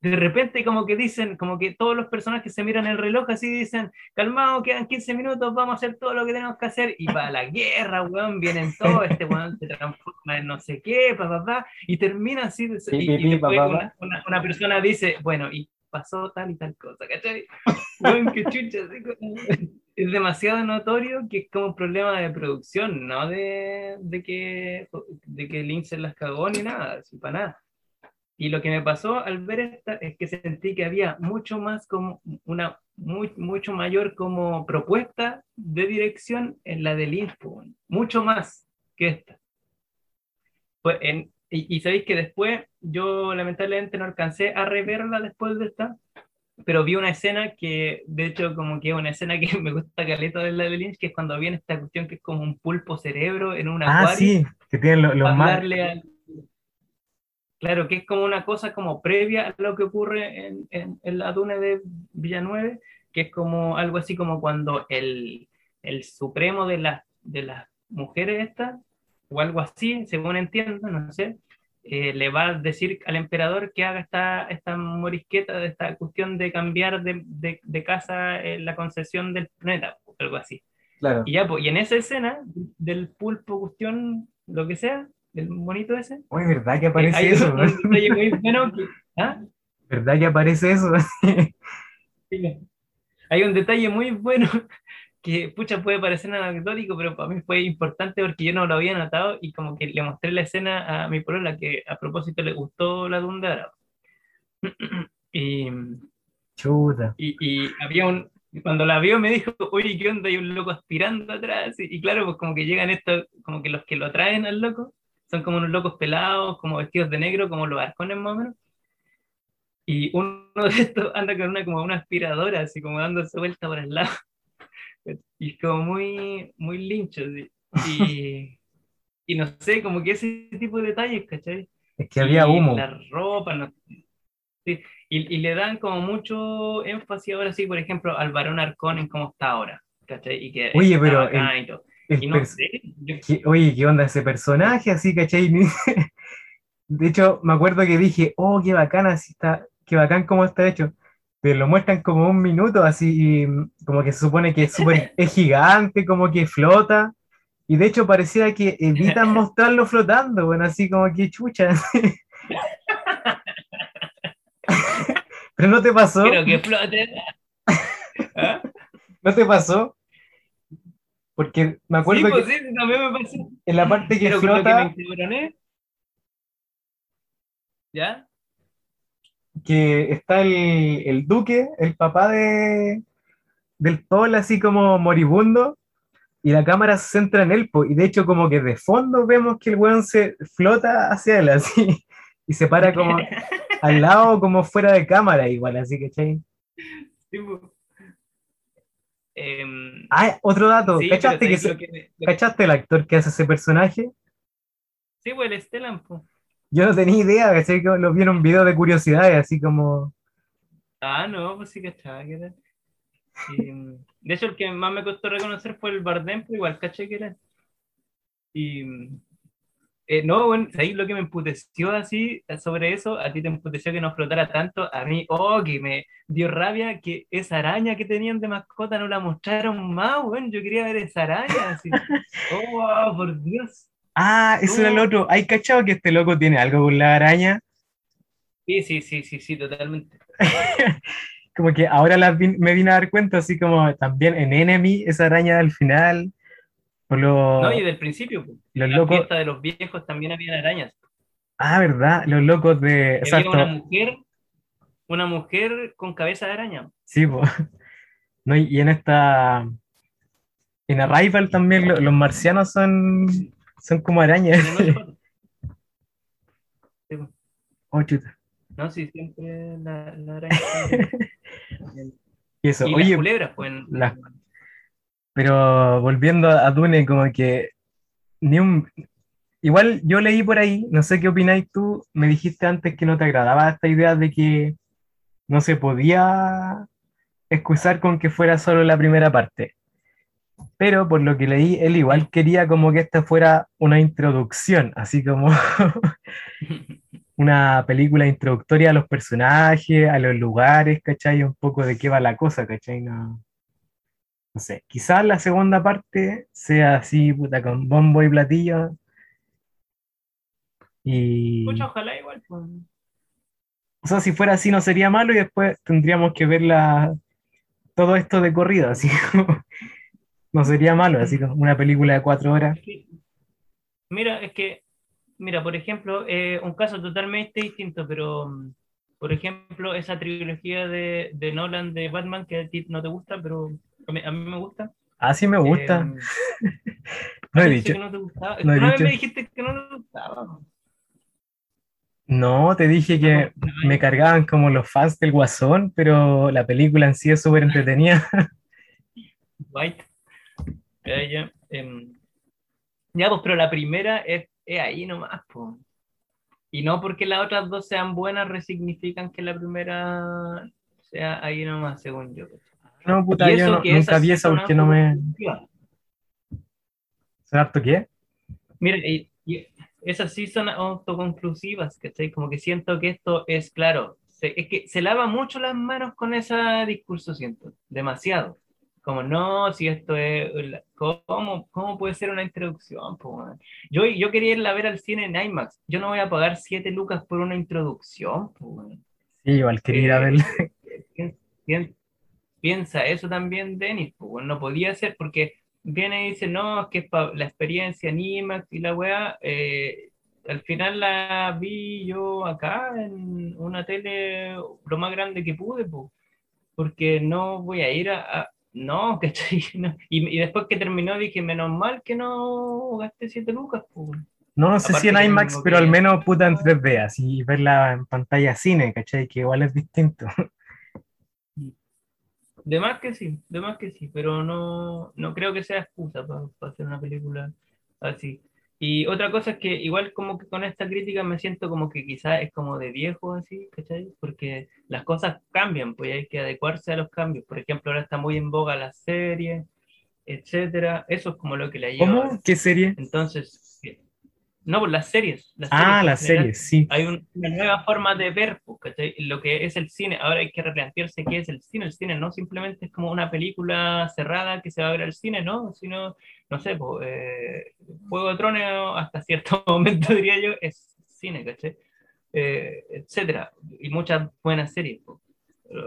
de repente como que dicen, como que todos los personajes se miran el reloj así dicen, calmado, quedan 15 minutos, vamos a hacer todo lo que tenemos que hacer, y para la guerra, weón, vienen todos, este weón se transforma en no sé qué, pa, pa, pa, y termina así, y, y después una, una- una persona dice, bueno, y pasó tal y tal cosa, ¿cachai? Weón, qué chucha, así como- es demasiado notorio que es como un problema de producción, no de, de que, de que Lynch se las cagó ni nada, así, para nada. Y lo que me pasó al ver esta es que sentí que había mucho más como una muy, mucho mayor como propuesta de dirección en la de Lynch, po, weón. mucho más que esta. Pues en, y, y sabéis que después yo lamentablemente no alcancé a reverla después de esta, pero vi una escena que, de hecho, como que es una escena que me gusta caleta de la de Lynch, que es cuando viene esta cuestión que es como un pulpo cerebro en un Ah, acuario sí, que tienen lo- los más. al- Claro, que es como una cosa como previa a lo que ocurre en, en, en la duna de Villanueve, que es como algo así como cuando el, el supremo de, las de las mujeres estas, o algo así, según entiendo, no sé, eh, le va a decir al emperador que haga esta, esta morisqueta, esta cuestión de cambiar de, de, de casa eh, la concesión del planeta, algo así. Claro. Y ya, pues, y en esa escena del pulpo cuestión, lo que sea, del monito ese, Oye, ¿verdad que eh, aparece hay eso? un, muy bueno que- ¿ah? ¿Verdad que aparece eso? Hay un detalle muy bueno que, pucha, puede parecer anecdótico, pero para mí fue importante porque yo no lo había notado y como que le mostré la escena a mi polola que a propósito le gustó la Dundara. Y, Chuta. y, y había un, cuando la vio me dijo, oye, ¿qué onda? Hay un loco aspirando atrás. Y, y claro, pues como que llegan estos, como que los que lo traen al loco, son como unos locos pelados, como vestidos de negro, como los arcones más o menos. Y uno de estos anda con una, como una aspiradora, así como dándose vuelta por el lado. Y es como muy, muy lincho. así. Y, y no sé, como que ese tipo de detalles, ¿cachai? Es que había Y humo. La ropa, no- sí, y, y le dan como mucho énfasis ahora sí, por ejemplo, al varón Arcón en cómo está ahora. ¿cachai? Y que Oye, pero el- y no pers- sé, yo- ¿Qué- oye, ¿qué onda ese personaje? Así, ¿cachai? De hecho, me acuerdo que dije, oh, qué bacán, así está, qué bacán cómo está hecho. Pero lo muestran como un minuto, así, mm, como que se supone que es, súper- es gigante, como que flota. Y de hecho parecía que evitan mostrarlo flotando, bueno, así como que chucha. Pero no te pasó, quiero que flote. ¿Ah? no te pasó. Porque me acuerdo Sí, pues que sí, también me pasó. en la parte que Pero flota. me. ¿Ya? que está el, el duque, el papá de, del Paul, así como moribundo, y la cámara se centra en él, y de hecho como que de fondo vemos que el weón se flota hacia él, así, y se para como al lado, como fuera de cámara, igual, así que. Sí, pues. Em, Ah, otro dato, sí, ¿cachaste, que ¿sabes se- lo que me- lo- ¿cachaste el actor que hace ese personaje? Sí, pues el pues. Yo no tenía idea, ¿cachai? Que lo vi en un video de curiosidades, así como... Ah, no, pues sí cachaba que era. Y, mm, de hecho, el que más me costó reconocer fue el Bardem, pero igual caché que era. Y eh, no, bueno, ahí lo que me emputeció así sobre eso, a ti te emputeció que no flotara tanto, a mí, oh, que me dio rabia que esa araña que tenían de mascota no la mostraron más, weón, yo quería ver esa araña, así. Oh, wow, por Dios. Ah, eso era el otro. ¿Hay cachado que este loco tiene algo con la araña? Sí, sí, sí, sí, sí, totalmente. Como que ahora la vi- me vine a dar cuenta, así como también en Enemy, esa araña al final. No, y del principio, pues. los En la locos. fiesta de los viejos también había arañas. Ah, ¿verdad? Los locos de. Había Exacto. una mujer, una mujer con cabeza de araña. Sí, po. No, y en esta. En Arrival también lo- los marcianos son. Son como arañas. Pues. Oh, chuta. No, sí, siempre la, la araña. Y eso, Y las oye, culebras, pues. en- las- pero volviendo a Dune, como que ni un. Igual yo leí por ahí, no sé qué opináis tú, me dijiste antes que no te agradaba esta idea de que no se podía excusar con que fuera solo la primera parte. Pero por lo que leí, él igual quería como que esta fuera una introducción, así como una película introductoria a los personajes, a los lugares, ¿cachai? Un poco de qué va la cosa, ¿cachai? No, no sé, quizás la segunda parte sea así, puta, con bombo y platillo. Y, Pucha, ojalá igual. pues. o sea, si fuera así no sería malo y después tendríamos que ver la, todo esto de corrido, así como, no sería malo, así como una película de cuatro horas. Mira, es que, mira, por ejemplo, eh, un caso totalmente distinto, pero, por ejemplo, esa trilogía de, de Nolan de Batman que a ti no te gusta, pero a mí, a mí me gusta. Así me gusta, Eh, no he dicho. que no te gustaba. no he Una vez dicho. me dijiste que no te gustaba. No, te dije que me cargaban como los fans del Guasón, pero la película en sí es súper entretenida. White. Ya, ya, em, ya, pues, pero la primera es, es ahí nomás, pues. Y no porque las otras dos sean buenas, resignifican que la primera sea ahí nomás, según yo. No, puta, yo no- nunca vi esa porque no me... ¿Son harto qué? Mira, y, y esas sí son autoconclusivas, ¿cachai? Como que siento que esto es claro. se- es que se lava mucho las manos con ese discurso, siento. Demasiado. Como, no, si esto es. ¿Cómo, cómo puede ser una introducción? po, yo, yo quería irla a ver al cine en IMAX. Yo no voy a pagar 7 lucas por una introducción. po. Sí, igual quería ir a Eh, verla. Pien- pien- Piensa eso también, Denis, pues, no podía ser porque viene y dice, no, es que es la experiencia en IMAX y la weá, eh, al final la vi yo acá en una tele lo más grande que pude, pues, porque no voy a ir a... a- no, ¿cachai? No. Y, y después que terminó dije, menos mal que no gasté 7 lucas, pues. No, no sé si en que IMAX, pero que- al menos puta en 3D, así verla en pantalla cine, ¿cachai? Que igual es distinto. De más que sí, de más que sí, pero no, no creo que sea excusa para hacer una película así. Y otra cosa es que igual como que con esta crítica me siento como que quizás es como de viejo así, ¿cachai? Porque las cosas cambian, pues hay que adecuarse a los cambios. Por ejemplo, ahora está muy en boga la serie, etcétera. Eso es como lo que la lleva. ¿Cómo? ¿Qué serie? Entonces, no, pues las series. Las Ah, series en la general serie, sí. hay un- una nueva forma de ver pues, ¿cachai? lo que es el cine. Ahora hay que replantearse qué es el cine. El cine no simplemente es como una película cerrada que se va a ver al cine, ¿no? Sino, no sé, pues, eh, Juego de Tronos hasta cierto momento, diría yo, es cine, ¿cachai? Eh, etcétera. Y muchas buenas series. pues.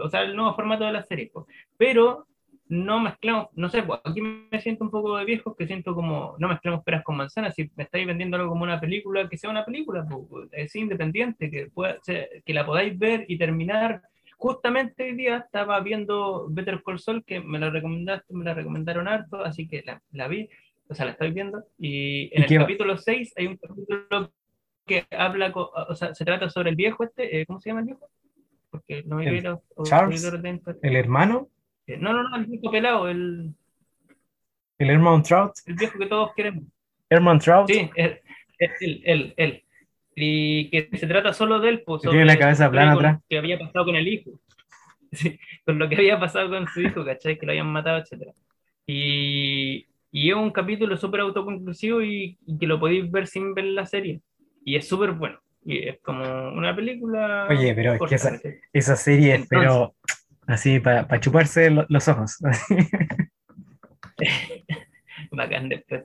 O sea, el nuevo formato de las series. pues. Pero no mezclamos, no sé, pues aquí me siento un poco de viejo, que siento como, no mezclamos peras con manzanas, si me estáis vendiendo algo como una película, que sea una película, pues, es independiente, que, pueda que la podáis ver y terminar. Justamente hoy día estaba viendo Better Call Saul, que me la recomendaste, me la recomendaron harto, así que la, la vi, o sea, la estoy viendo, y en ¿Y el qué capítulo 6 hay un capítulo que habla, co- o sea, se trata sobre el viejo este, eh, ¿cómo se llama el viejo? Porque no me El vi los- Charles. ¿El hermano? Eh, No, no, no, el viejo pelado, el, ¿El Herman Trout? el viejo que todos queremos. ¿Herman Trout? Sí, él, él, él, él. Y que se trata solo de él, pues, tiene una cabeza plana con atrás. que había pasado con el hijo. Sí, con lo que había pasado con su hijo, ¿cachai? Que lo habían matado, etcétera. Y, y es un capítulo súper autoconclusivo y, y que lo podéis ver sin ver la serie. Y es súper bueno. Y es como una película. Oye, pero es que corta, esa-. Esa serie, Entonces- pero así, para chuparse lo- los ojos. Bacán, después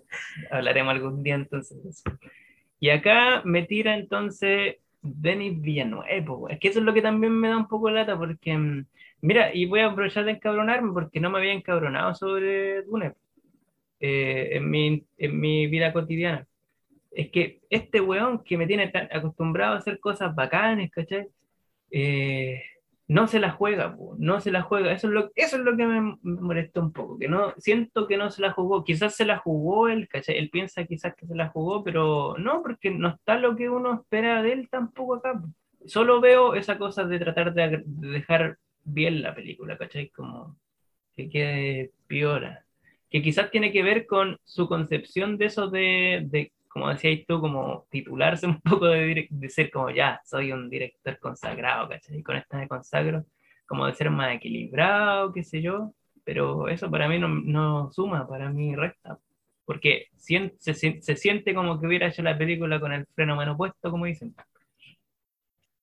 hablaremos algún día entonces. Y acá me tira entonces Denis Villanueva. Es que eso es lo que también me da un poco lata, porque, mm, mira, y voy a aprovechar de encabronarme porque no me había encabronado sobre Dune eh, en, mi, en mi vida cotidiana. Es que este weón que me tiene tan acostumbrado a hacer cosas bacanes, ¿cachai? Eh, no se la juega, no se la juega. Eso es lo, eso es lo que me molesta un poco, que no, siento que no se la jugó. Quizás se la jugó él, Él piensa quizás que se la jugó, pero no, porque no está lo que uno espera de él tampoco acá. Solo veo esa cosa de tratar de, dejar bien la película, ¿cachai? Como que quede piola. Que quizás tiene que ver con su concepción de eso de como decías tú, como titularse un poco de, de, ser como ya, soy un director consagrado, ¿cachai? Y con esta me consagro, como de ser más equilibrado, qué sé yo, pero eso para mí no, no suma, para mí resta, porque se, se, siente como que hubiera hecho la película con el freno menos puesto, como dicen.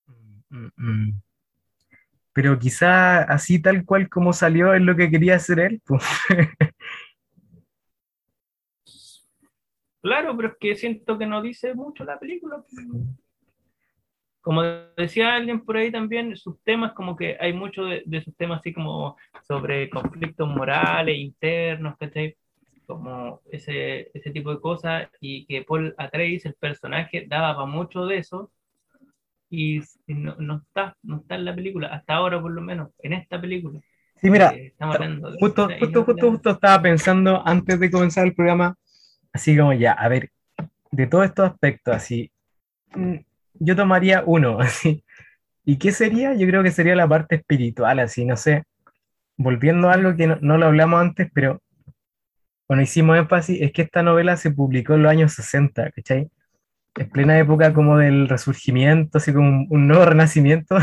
Mm, mm, mm. Pero quizá así tal cual como salió es lo que quería hacer él. Pues. Claro, pero es que siento que no dice mucho la película. Como decía alguien por ahí también, sus temas, como que hay mucho de, sus temas así como sobre conflictos morales, internos, ¿cachai? Como ese, ese tipo de cosas, y que Paul Atreides, el personaje, daba para mucho de eso, y no, no, está, no está en la película, hasta ahora por lo menos, en esta película. Sí, mira, justo, justo, justo, justo estaba pensando antes de comenzar el programa, Así como ya, a ver, de todos estos aspectos, así, mm, yo tomaría uno, así. ¿Y qué sería? Yo creo que sería la parte espiritual, así, no sé. Volviendo a algo que no, lo hablamos antes, pero cuando hicimos énfasis, es que esta novela se publicó en los años 60, ¿cachai? Es plena época como del resurgimiento, así como un, nuevo renacimiento.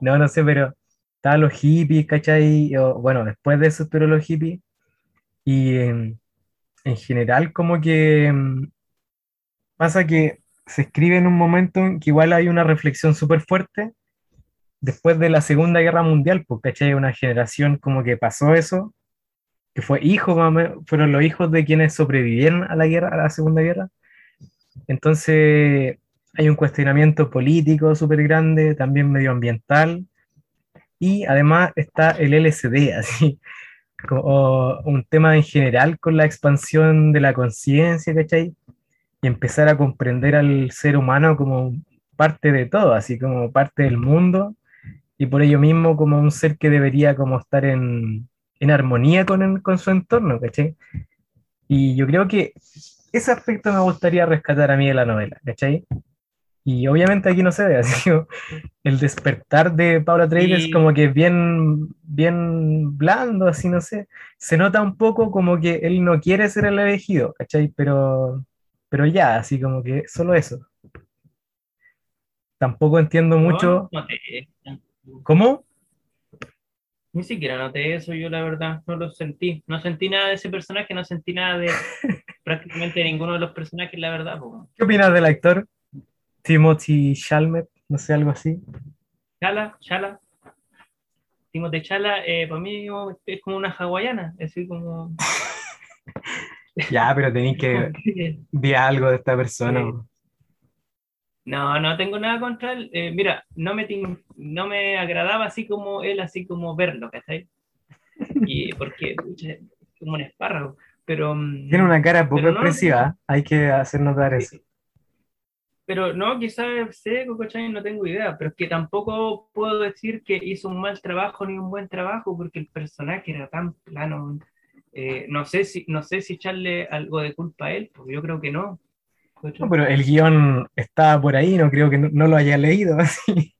no, no sé, pero estaban los hippies, ¿cachai? bueno, después de eso estuvieron los hippies. Y em, en general como que mm, pasa que se escribe en un momento en que igual hay una reflexión súper fuerte después de la Segunda Guerra Mundial, porque hay una generación como que pasó eso, que fue hijo, fueron los hijos de quienes sobrevivieron a la guerra, a la Segunda Guerra. Entonces hay un cuestionamiento político súper grande, también medioambiental, y además está el LSD, así, o un tema en general con la expansión de la conciencia, ¿cachai? Y empezar a comprender al ser humano como parte de todo, así como parte del mundo, y por ello mismo como un ser que debería como estar en, en armonía con, con su entorno, ¿cachai? Y yo creo que ese aspecto me gustaría rescatar a mí de la novela, ¿cachai? Y obviamente aquí no se ve, así el despertar de Paula Atreides como que bien, bien blando, así no sé. Se nota un poco como que él no quiere ser el elegido, ¿cachai? Pero, pero ya, así como que solo eso. Tampoco entiendo mucho. ¿Cómo? Ni siquiera noté eso, yo la verdad no lo sentí. No sentí nada de ese personaje, no sentí nada de prácticamente ninguno de los personajes, la verdad. ¿Qué opinas del actor? Timothy Chalmers, no sé, algo así. Chala, Chala. Timothy Chala, eh, para mí es como una hawaiana, es decir, como... ya, pero tenéis que ver algo de esta persona. No, no tengo nada contra él. Eh, mira, no me, no me agradaba así como él, así como verlo, ¿cachai? Y porque es como un espárrago. Pero, mm, Tiene una cara poco expresiva, hay que hacer notar eso. Pero no, quizás seco, ¿cachai? No tengo idea, pero es que tampoco puedo decir que hizo un mal trabajo ni un buen trabajo, porque el personaje era tan plano. Eh, no, sé si, no sé si echarle algo de culpa a él, porque yo creo que no. No, pero el guion está por ahí, no creo que no, lo haya leído así.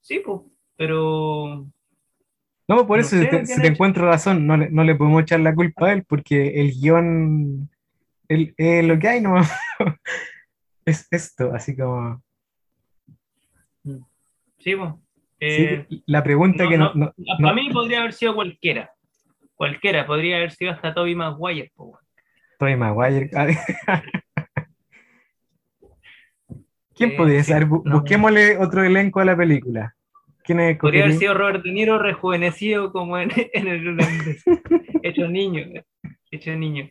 Sí, pues, pero. No, por eso, si te, encuentro razón, no le, no le podemos echar la culpa a él, porque el guion es lo que hay, no. es esto, así como... Sí, eh, la pregunta que no, Para mí podría haber sido cualquiera. Cualquiera, podría haber sido hasta Toby Maguire. Toby Maguire. ¿Quién podría ser? Busquémosle otro elenco a la película. ¿Quién podría haber sido Robert De Niro rejuvenecido como en, el hecho niño. hecho niño.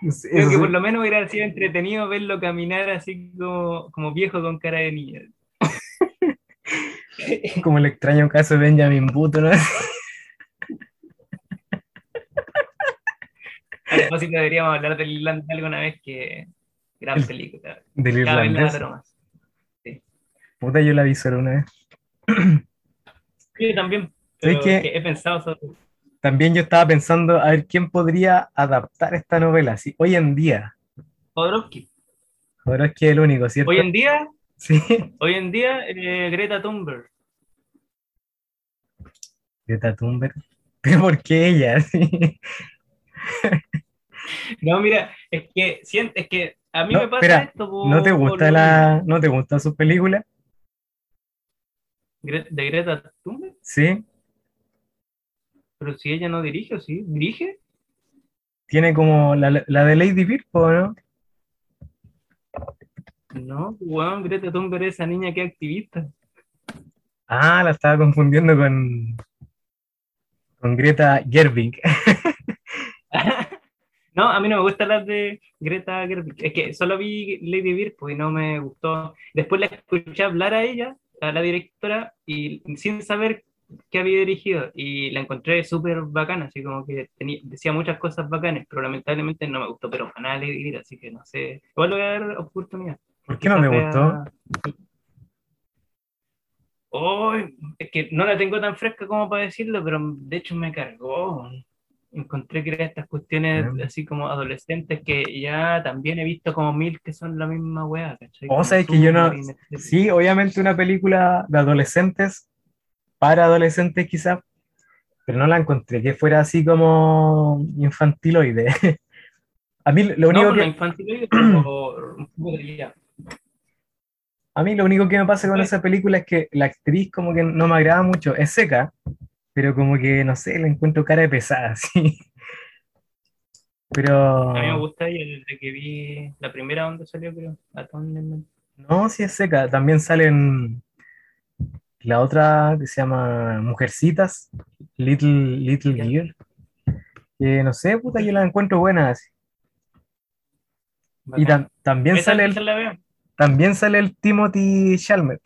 Creo que sí. por lo menos hubiera sido entretenido verlo caminar así como, como viejo con cara de niño. Como el extraño caso de Benjamin Button, ¿no? A propósito, deberíamos hablar del Irlanda alguna vez que gran El- película. del irlandés. más. Puta, yo la vi solo una vez. Yo también ¿Sabes pero que he pensado sobre También yo estaba pensando a ver quién podría adaptar esta novela, hoy en día. Jodorowsky. Ahora es el único, ¿cierto? Hoy en día, Sí. hoy en día, eh, Greta Thunberg. Greta Thunberg. Pero ¿por qué ella? Sí. No, mira, es que es que a mí No, me pasa espera, esto por- ¿No te gusta por- la, no te gusta su película? De Greta Thunberg, Sí. Pero si ella no dirige, ¿o sí? ¿Dirige? Tiene como la, la de Lady Bird, ¿o ¿no? No, weón, Greta Thunberg es esa niña que es activista. Ah, la estaba confundiendo con, con Greta Gerwig. No, a mí no me gustan las de Greta Gerwig. Es que solo vi Lady Bird, pues y no me gustó. Después la escuché hablar a ella, a la directora, y sin saber que había dirigido. Y la encontré súper bacana, así como que tenía, decía muchas cosas bacanas, pero lamentablemente no me gustó, pero para nada Bird, así que no sé. Igual le voy a dar oportunidad. ¿Por qué no Quizás gustó? Oh, es que no la tengo tan fresca como para decirlo, pero de hecho me cargó. Encontré que estas cuestiones Ah. así como adolescentes que ya también he visto como mil que son la misma weá, ¿cachai? O sea, es que yo no-. Sí, obviamente una película de adolescentes, para adolescentes quizás, pero no la encontré que fuera así como infantiloide. A mí lo No, único por la que, infantiloide, a mí lo único que me pasa con esa película es que la actriz como que no me agrada mucho, es seca, pero como que, no sé, la encuentro cara de pesada, sí. Pero, A mí me gusta ella desde que vi la primera donde salió, creo. No, sí es seca. También salen la otra que se llama Mujercitas, Little, Little. Girl, que no sé, puta, yo la encuentro buena así. Y tam- también sale el, también sale el Timothy Chalamet.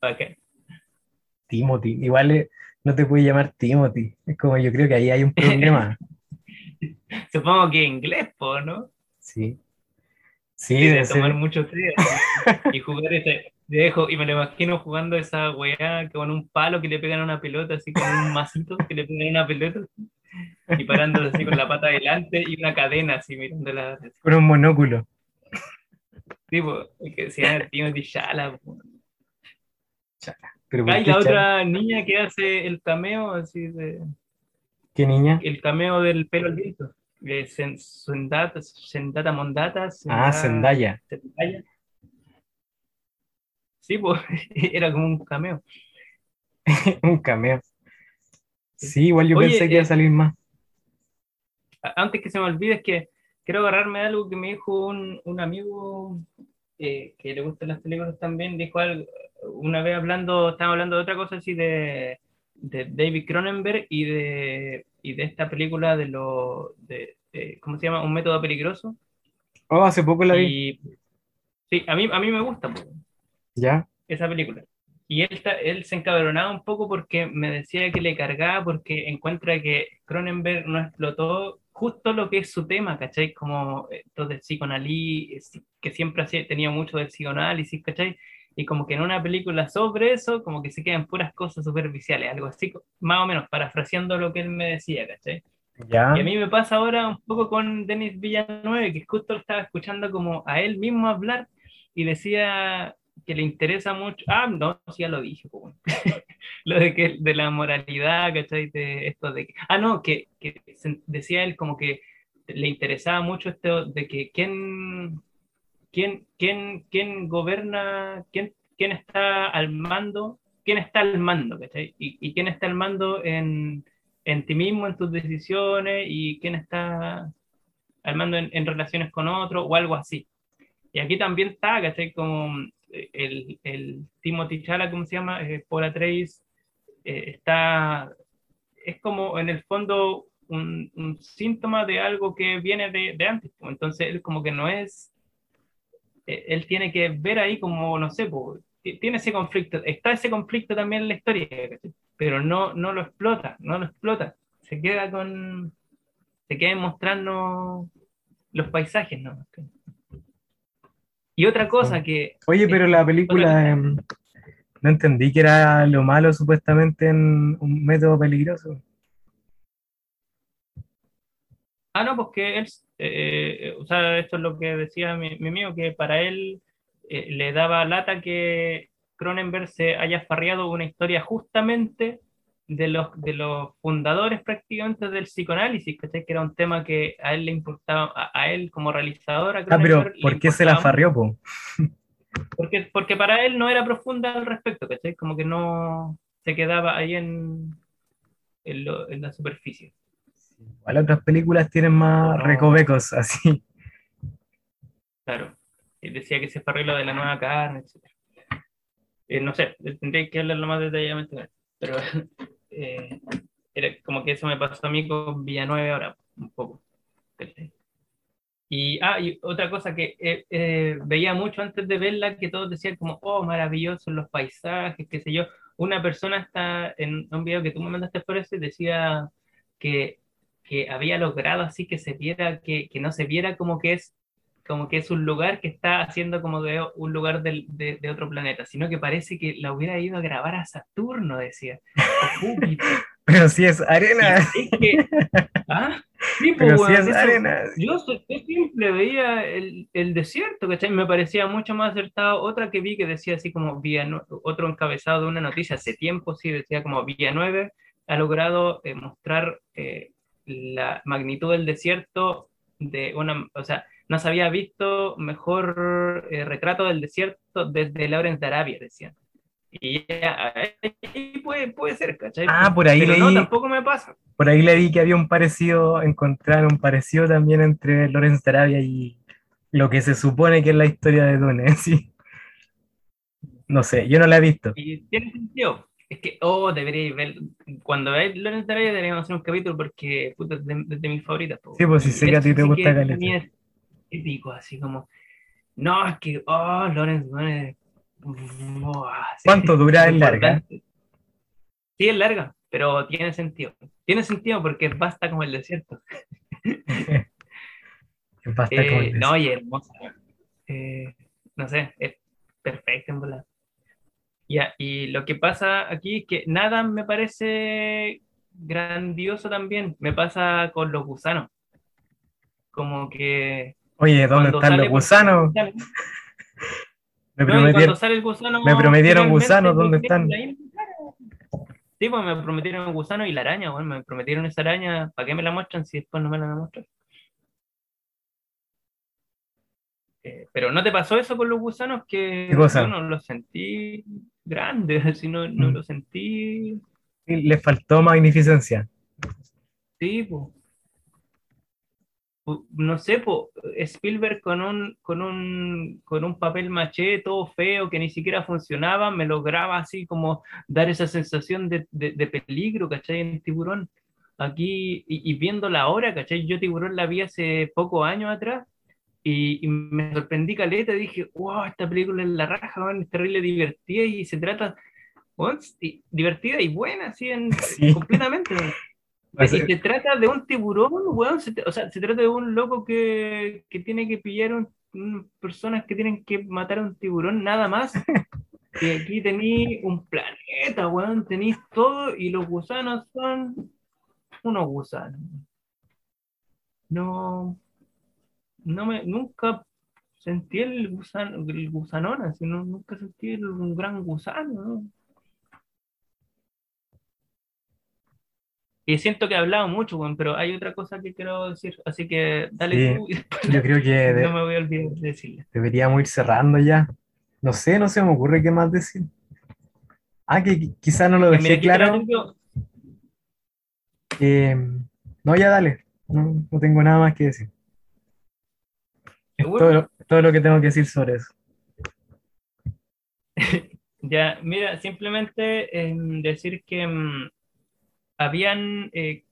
Bacán. Timothy, igual eh, no te puede llamar Timothy. Es como yo creo que ahí hay un problema. Supongo que inglés, po, ¿no? Sí. Sí, de tomar ser- mucho té y jugar ese dejo y me lo imagino jugando esa weá con un palo que le pegan a una pelota así con un masito que le pegan a una pelota y parándose así con la pata adelante y una cadena así mirándola así, con un monóculo. tipo el que decía el Timothy Chala. Pero ¿por Hay la otra niña que hace el cameo así de ¿Qué niña? el cameo del pelo al viento Zendata Mondata Ah, Zendaya- Zendaya. Sí, pues era como un cameo. Un cameo. Sí, igual yo Oye, pensé que iba a eh, salir más. Antes que se me olvide, es que quiero agarrarme de algo que me dijo un, un amigo eh, que le gustan las películas también. Dijo algo, una vez hablando, estaba hablando de otra cosa así de, de David Cronenberg y de, y de esta película de lo. De, de- ¿Cómo se llama? Un método peligroso. Oh, hace poco la vi. Sí, a mí, a mí me gusta. po. ¿Ya? esa película. Y él, él se encabronaba un poco porque me decía que le cargaba porque encuentra que Cronenberg no explotó justo lo que es su tema, ¿cachai? Como esto del psicoanálisis, que siempre hacía- tenía mucho del psicoanálisis, ¿cachai? Y como que en una película sobre eso, como que se quedan puras cosas superficiales, algo así, más o menos, parafraseando lo que él me decía, ¿cachai? ¿Ya? Y a mí me pasa ahora un poco con Denis Villanueva, que justo estaba escuchando como a él mismo hablar y decía que le interesa mucho. Ah, no, sí, ya lo dije, lo de que de la moralidad, ¿cachai? De esto de ah, no, que, que decía él como que le interesaba mucho esto de que quién, quién, quién, quién gobierna, quién, quién está al mando, quién está al mando, ¿cachai? Y, y quién está al mando en, en ti mismo, en tus decisiones, y quién está al mando en, en relaciones con otro, o algo así. Y aquí también está, ¿cachai? Como el, el Timothy Chala, ¿cómo se llama? Eh, está, es como en el fondo un, síntoma de algo que viene de, de antes. Entonces como que no es, eh, él tiene que ver ahí como, no sé, pues, ti- tiene ese conflicto, está ese conflicto también en la historia, pero no, no lo explota, no lo explota, se queda con, se queda mostrando los paisajes, ¿no? Y otra cosa que... Oye, pero la película, em, no entendí que era lo malo supuestamente en un método peligroso. Ah, no, pues que él, eh, eh, o sea, esto es lo que decía mi, mi amigo, que para él eh, le daba lata que Cronenberg se haya farreado una historia justamente de los, de los fundadores prácticamente del psicoanálisis, ¿cachai? Que era un tema que a él le importaba, a, a él como realizador, a Ah, pero ¿por qué se la farrió, po? Porque, porque para él no era profunda al respecto, ¿cachai? Como que no se quedaba ahí en, en, lo- en la superficie. Igual otras películas tienen más No. recovecos, así. Claro. Y decía que se farrió lo de la nueva carne, etc. no sé, tendría que hablarlo más detalladamente, él, pero eh, era como que eso me pasó a mí con Villanueva ahora, un poco. Y, ah, y otra cosa que eh, eh, veía mucho antes de verla, que todos decían como, oh, maravillosos los paisajes, qué sé yo. Una persona está en un video que tú me mandaste por eso y decía que, que había logrado así que se viera, que, que no se viera como que es como que es un lugar que está haciendo como de un lugar del- de, de otro planeta, sino que parece que la hubiera ido a grabar a Saturno, decía. Pero si es arena, es que, ¿ah? Sí, pues, pero si weón, es eso- arena. yo siempre veía el, el desierto, ¿cachai? Me parecía mucho más acertado. Otra que vi que decía así como Villanue- otro encabezado de una noticia hace tiempo, sí, decía como Villanueve ha logrado eh, mostrar eh, la magnitud del desierto de una, o sea, no se había visto mejor eh, retrato del desierto desde Lawrence de Arabia, decían. Y ya, puede, puede ser, ¿cachai? Ah, por ahí Pero no, leí- tampoco me pasa. Por ahí le vi que había un parecido, encontraron un parecido también entre Lorenz Arabia y lo que se supone que es la historia de Dune, sí. No sé, yo no la he visto. Y tiene sentido. Es que, oh, deberíais ver. Cuando veáis Lorenz de Arabia, deberíamos hacer un capítulo porque puta, es de, de mis favoritas. po. Sí, pues, sí sé que a ti te gusta caleta. Es Épico, así como. No, es que, oh, Lorenz, sí, ¿Cuánto dura? ¿Es larga? Sí, es larga, pero tiene sentido. Tiene sentido porque basta como el desierto. Basta Eh, con eso. no, y hermosa. Eh, no sé, es perfecta en volar. Ya, y lo que pasa aquí es que nada me parece grandioso también. Me pasa con los gusanos. Como que. Oye, ¿dónde cuando están los gusanos? Me No, prometieron, gusano. me prometieron gusanos, ¿dónde están? Sí, pues me prometieron un gusano y la araña, bueno, me prometieron esa araña. ¿Para qué me la muestran si después no me la van a mostrar? Eh, pero ¿no te pasó eso con los gusanos? Que yo no los sentí grandes, así no, no Mm. los sentí. le faltó magnificencia. Sí, pues. No sé, po, Spielberg con un, con un, con un papel maché todo feo que ni siquiera funcionaba, me lograba así como dar esa sensación de, de- de peligro, ¿cachai? En Tiburón. Aquí, y, y viéndola ahora, ¿cachai? Yo Tiburón la vi hace pocos años atrás y, y me sorprendí caleta, dije, wow, esta película es la raja, weón, es terrible divertida y se trata, sí, divertida y buena, así, en, Sí. completamente. Ser- Y se trata de un tiburón, weón. se- o sea, se trata de un loco que, que tiene que pillar un, un- personas que tienen que matar a un tiburón, nada más. Y aquí tenéis un planeta, weón. Tenéis todo y los gusanos son unos gusanos. No, no me, nunca sentí el gusano, el gusanón, así, no, nunca sentí el- un gran gusano, ¿no? Y siento que he hablado mucho, weón, pero hay otra cosa que quiero decir, así que dale Sí, tú y Yo creo que de- no me voy a olvidar de decirle. deberíamos ir cerrando ya. No sé, no se me ocurre qué más decir. Ah, que qui- quizá no lo Mira, dejé claro. Eh, no, ya dale. No, no tengo nada más que decir. Es todo, lo- todo lo que tengo que decir sobre eso. Ya, mira, simplemente em, decir que em, habían eh,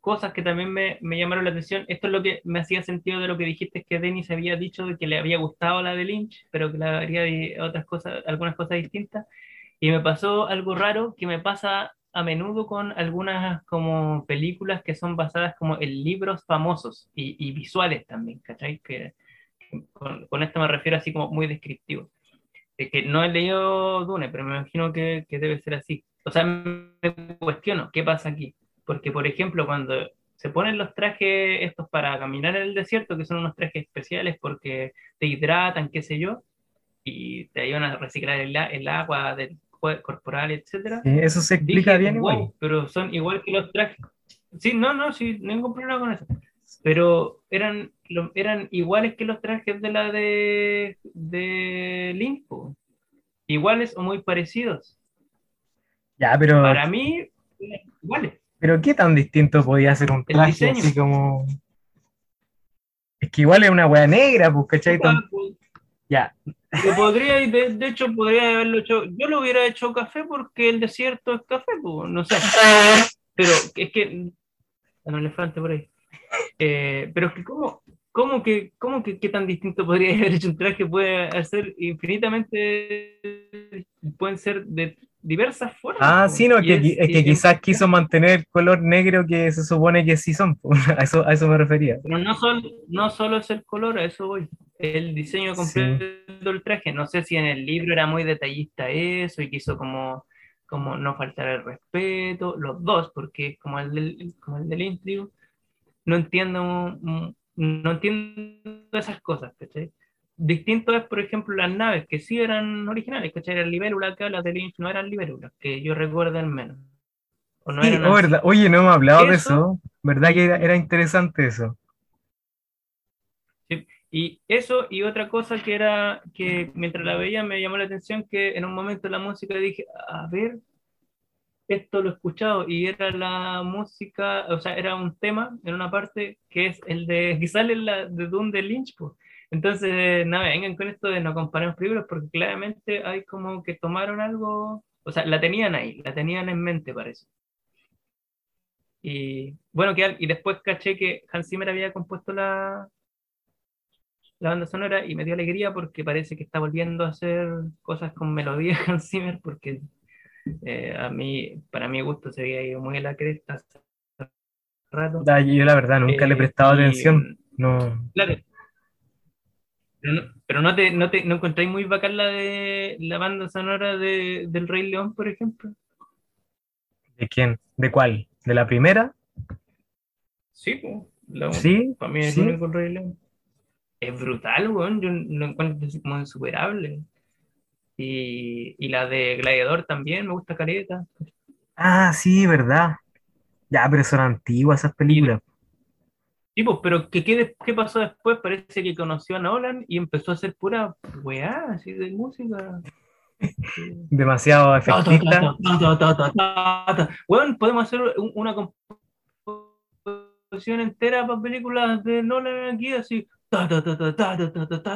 cosas que también me, me llamaron la atención. Esto es lo que me hacía sentido de lo que dijiste, que Denis había dicho de que le había gustado la de Lynch, pero que le haría otras cosas, algunas cosas distintas. Y me pasó algo raro que me pasa a menudo con algunas como películas que son basadas como en libros famosos y, y visuales también, ¿cachai? Que, con, con, esto me refiero así como muy descriptivo. Es que no he leído Dune, pero me imagino que, que debe ser así. O sea, me cuestiono, ¿qué pasa aquí? Porque, por ejemplo, cuando se ponen los trajes estos para caminar en el desierto, que son unos trajes especiales porque te hidratan, qué sé yo, y te ayudan a reciclar el, el agua del corporal, etcétera. Sí, eso se explica Dije, bien "Wow, igual. pero son igual que los trajes. Sí, no, no, sí, ningún problema con eso. Pero eran, lo- eran iguales que los trajes de la de, de Link. Iguales o muy parecidos. Ya, pero, Para mí, iguales. pero ¿qué tan distinto podía ser un traje diseño. así como... Es que igual es una wea negra, pues, ¿cachai? Tan- Ya, podría, de hecho, podría haberlo hecho. Yo lo hubiera hecho café porque el desierto es café, pues, no sé. Pero es que. Un elefante por ahí. Eh, pero es que, ¿cómo, cómo que, cómo que qué tan distinto podría haber hecho un traje? Puede hacer infinitamente. Pueden ser de diversas formas. Ah, sí, no, que, qui- es que quizás quiso mantener el color negro que se supone que sí son, a eso, a eso me refería. Pero no solo, no solo es el color, a eso voy. El diseño completo del traje. No sé si en el libro era muy detallista eso y quiso como, como no faltar el respeto. Los dos, porque como el del, como el del Intrigue, no entiendo, mm, no entiendo esas cosas, ¿cachai? Distinto es, por ejemplo, las naves, que sí eran originales, ¿cachai? Eran libélulas, acá las de Lynch no eran libélulas, que yo recuerdo al menos. O no Sí, eran oh, verdad. Oye, no hemos hablado de Eso- ¿verdad que era, era interesante eso? Y eso y otra cosa que era que mientras la veía me llamó la atención que en un momento la música dije, a ver, esto lo he escuchado y era la música, o sea, era un tema en una parte que es el de que sale la de Dune de Lynch, po. Entonces, nada, vengan con esto de no comparemos películas porque claramente hay como que tomaron algo, o sea, la tenían ahí, la tenían en mente parece. Y bueno, que, y después caché que Hans Zimmer había compuesto la, la banda sonora y me dio alegría porque parece que está volviendo a hacer cosas con melodía Hans Zimmer porque eh, a mí, para mi gusto se había ido muy a la cresta hace rato. Yo la verdad nunca le he Eh, prestado y, atención. No. Claro. Pero no, pero no te, no te no encontráis muy bacán la de la banda sonora de, del Rey León, por ejemplo. ¿De quién? ¿De cuál? ¿De la primera? Sí, pues. la- Sí, Para mí es sí. el único Rey León. Es brutal, weón. Yo lo encuentro como insuperable. Y, y la de Gladiador también, me gusta Careta. Ah, sí, verdad. Ya, pero son antiguas esas películas. Sí, pero ¿qué, qué, qué pasó después? Parece que conoció a Nolan y empezó a hacer pura weá, así de música. Demasiado efectista. Bueno, podemos hacer una composición entera para películas de Nolan aquí, así.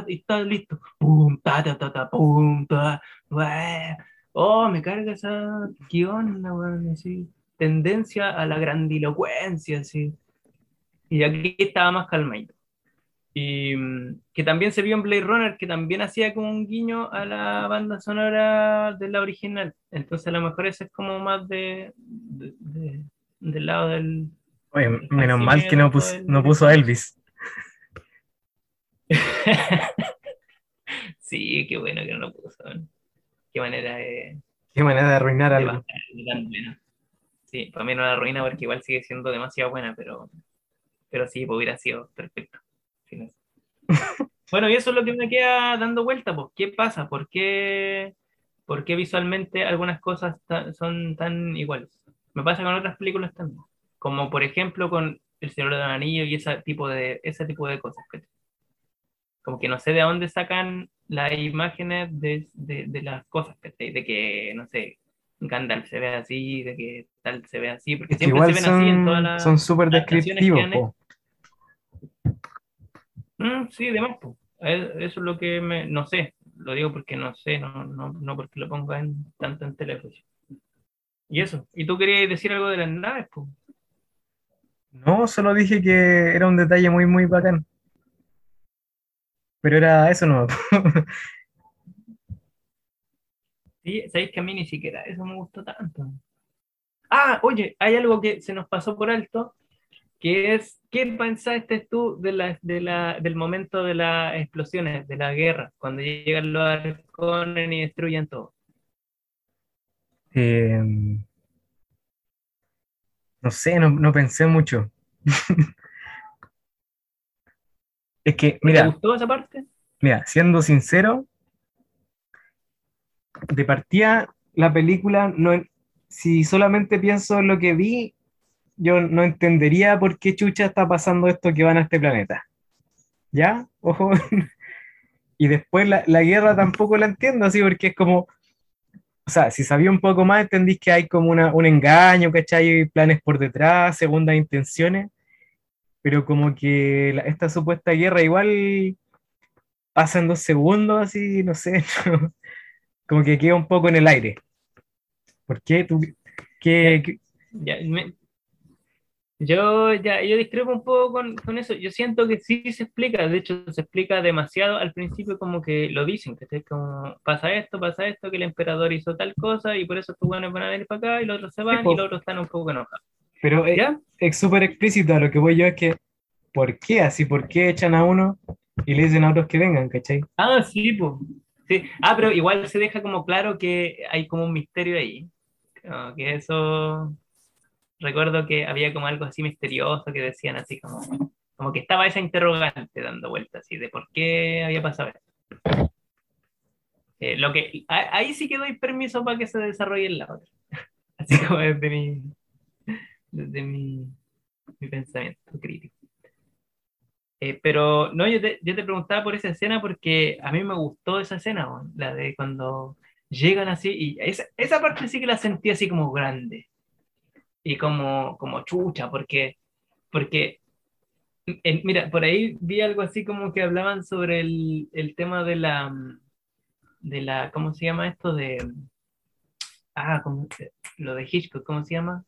Y está listo. Pum, ta, ta, ta, ta, pum, ta. Oh, me carga esa guion, así. Tendencia a la grandilocuencia, así. Y aquí estaba más calmadito. Y mm, que también se vio en Blade Runner, que también hacía como un guiño a la banda sonora de la original. Entonces a lo mejor ese es como más de, de- de- del lado del... Oye, menos mal que no, fue pus- el no puso a. Elvis. sí, qué bueno que no lo puso. Qué manera de, Qué manera de arruinar de algo. bajar. Sí, para mí no la arruina porque igual sigue siendo demasiado buena, pero, pero sí, pues hubiera sido perfecto. Bueno, y eso es lo que me queda dando vuelta, pues, ¿qué pasa? ¿Por qué, por qué visualmente algunas cosas ta- son tan iguales? Me pasa con otras películas también, como por ejemplo con El Señor del Anillo y ese tipo de, ese tipo de cosas. ¿cachai? Como que no sé de dónde sacan las imágenes de, de, de las cosas, ¿cachai? De que, no sé, Gandalf se ve así, de que tal se ve así, porque Es siempre igual se ven así en todas las... son súper descriptivos. po. Mm, sí, demás, po. Eh, Eso es lo que me, no sé, lo digo porque no sé, no, no, no porque lo ponga en, tanto en teléfono. Y eso, ¿y tú querías decir algo de las naves? Pues? No, solo dije que era un detalle muy, muy bacán. Pero era eso no. Sí, sabéis que a mí ni siquiera eso me gustó tanto. Ah, oye, hay algo que se nos pasó por alto, que es, ¿qué pensaste tú de la, de la, del momento de las explosiones, de la guerra, cuando llegan los arcones y destruyen todo? Em, no sé, no, no pensé mucho. Es que, ¿Te mira, gustó esa parte? mira, siendo sincero, de partida la película, no, si solamente pienso en lo que vi, yo no entendería por qué chucha está pasando esto que van a este planeta. ¿Ya? Ojo. Y después la, la guerra tampoco la entiendo así, porque es como, o sea, si sabía un poco más, entendís que hay como una, un engaño, ¿cachai? Planes por detrás, segundas intenciones, pero como que esta supuesta guerra igual pasa en dos segundos, así, no sé, como que queda un poco en el aire. ¿Por qué? ¿Tú, qué, qué- Ya, me- yo ya yo discrepo un poco con, con eso. Yo siento que sí se explica, de hecho se explica demasiado al principio como que lo dicen, que es como pasa esto, pasa esto, que el emperador hizo tal cosa y por eso estos buenos van a venir para acá y los otros se van po. y los otros están un poco enojados. Pero ¿Ya? es súper explícito a lo que voy yo, es que, ¿por qué así? ¿Por qué echan a uno y le dicen a otros que vengan, ¿cachai? Ah, sí, pues. Sí. Ah, pero igual se deja como claro que hay como un misterio ahí. Como que eso. Recuerdo que había como algo así misterioso que decían así como. Como que estaba esa interrogante dando vueltas así de por qué había pasado esto. Eh, lo que, a- ahí sí que doy permiso para que se desarrolle en la otra. Así como desde mi, desde mi, mi pensamiento crítico. Eh, pero no, yo te, yo te preguntaba por esa escena porque a mí me gustó esa escena, la de cuando llegan así, y esa, esa parte sí que la sentí así como grande y como, como chucha, porque, porque mira, por ahí vi algo así como que hablaban sobre el, el tema de la, de la, ¿cómo se llama esto? De, ah, ¿cómo lo de Hitchcock, ¿cómo se llama?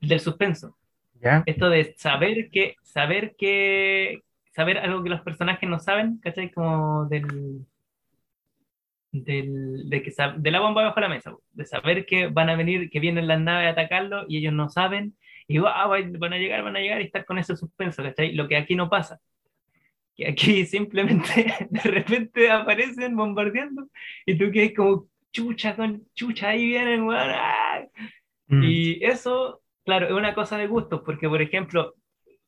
Del suspenso ¿Ya? esto de saber que, saber que, saber algo que los personajes no saben, ¿cachai? Como del, del, de, que, de la bomba bajo la mesa, de saber que van a venir, que vienen las naves a atacarlo y ellos no saben, y ah, va- van a llegar, van a llegar y estar con ese suspenso, ¿cachai? Lo que aquí no pasa. Que aquí simplemente de repente aparecen bombardeando y tú quedas como chucha con chucha, ahí vienen, weón, ¡ah! Mm. Y eso, claro, es una cosa de gustos, porque por ejemplo,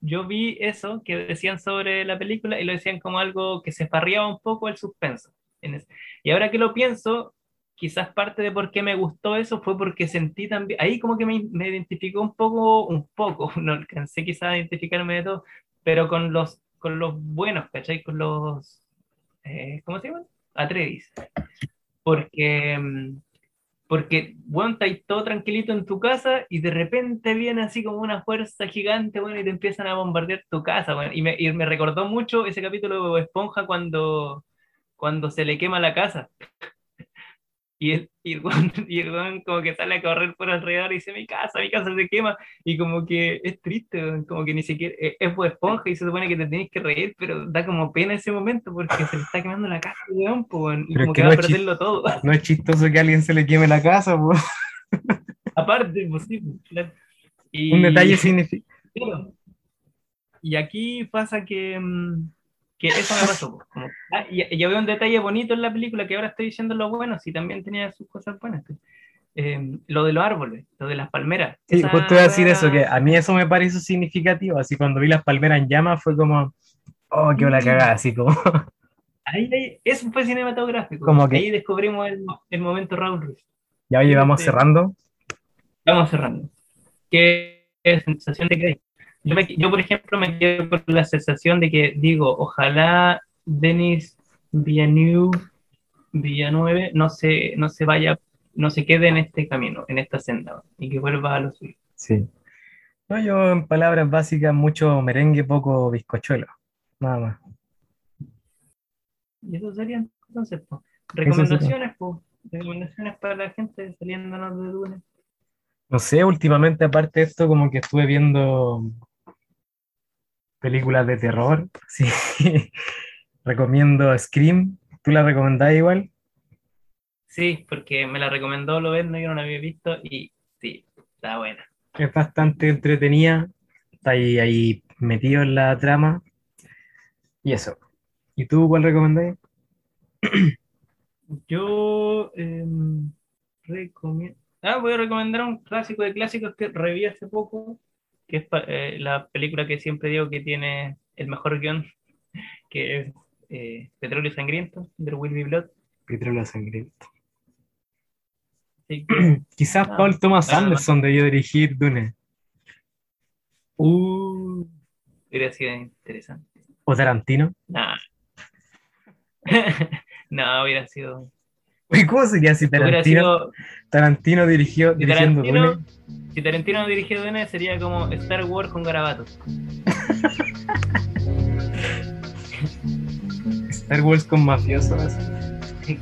yo vi eso que decían sobre la película y lo decían como algo que se farriaba un poco el suspenso. Y ahora que lo pienso, quizás parte de por qué me gustó eso fue porque sentí también, ahí como que me, me identificó un poco, un poco, no alcancé quizás a identificarme de todo, pero con los, con los buenos, ¿cachai? Con los, eh, ¿cómo se llaman? Atreides. Porque... porque, bueno, estás todo tranquilito en tu casa y de repente viene así como una fuerza gigante, bueno, y te empiezan a bombardear tu casa, bueno. Y me, y me recordó mucho ese capítulo de Esponja cuando, cuando se le quema la casa. Y el, y el y como que sale a correr por alrededor y dice, mi casa, mi casa se quema. Y como que es triste, como que ni siquiera, es, es Bob Esponja y se supone que te tienes que reír, pero da como pena ese momento porque se le está quemando la casa, weón, po, y Pero como que que no va a perderlo todo. No es chistoso que a alguien se le queme la casa, po. Aparte, pues sí, claro. Y, Un detalle significa. Y aquí pasa que, mm, que eso me pasó. pues, como- ah, y, y había un detalle bonito en la película que ahora estoy diciendo lo bueno, sí también tenía sus cosas buenas. pues. Eh, lo de los árboles, lo de las palmeras. Sí, Esa justo iba a decir eso, que a mí eso me pareció significativo, así cuando vi las palmeras en llamas fue como, oh, qué la cagada, así como, Ahí, ahí- eso fue cinematográfico. Como que- Ahí descubrimos el, el momento Raúl Ruiz. ya oye, vamos Sí. cerrando. Vamos cerrando. ¿Qué sensación de que yo, me- yo, por ejemplo, me quedo con la sensación de que digo, ojalá Denis Villeneuve, Villanueve no se, no se vaya, no se quede en este camino, en esta senda, y que vuelva a lo suyo. Sí. No, yo en palabras básicas, mucho merengue, poco bizcochuelo, nada más. Y eso serían Entonces, pues, recomendaciones, pues, recomendaciones para la gente saliéndonos de Dune. No sé, últimamente aparte de esto, como que estuve viendo películas de terror. Sí. Recomiendo Scream. ¿Tú la recomendás igual? Sí, porque me la recomendó Lovendo, yo no la había visto y sí, está buena. Es bastante entretenida. Está ahí, ahí metido en la trama. Y eso. ¿Y tú cuál recomendás? Yo em, recomiendo. Ah, voy a recomendar un clásico de clásicos que reví hace poco, que es eh, la película que siempre digo que tiene el mejor guion, que es eh, Petróleo Sangriento, There Will Be Blood. Petróleo Sangriento. Que, Quizás Ah, Paul Thomas ah, Anderson debió dirigir Dune. uh, hubiera sido interesante. O Tarantino. Nah. no, hubiera sido. Uy, ¿cómo sería si Tarantino, dirigió, Si dirigiendo Tarantino, Dune? si Tarantino dirigió Dune, sería como Star Wars con garabatos. Star Wars con mafiosos.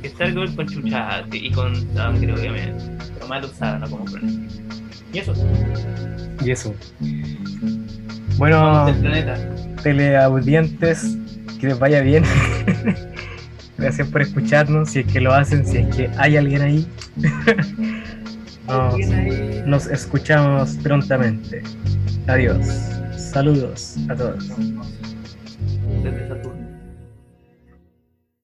Star Wars con chuchadas y con sangre, obviamente. Pero mal usada, no como con Y eso, Y eso. Bueno, teleaudientes, que les vaya bien. Gracias por escucharnos, si es que lo hacen, si es que hay alguien ahí. Nos, escuchamos prontamente. Adiós. Saludos a todos. Desde Saturno.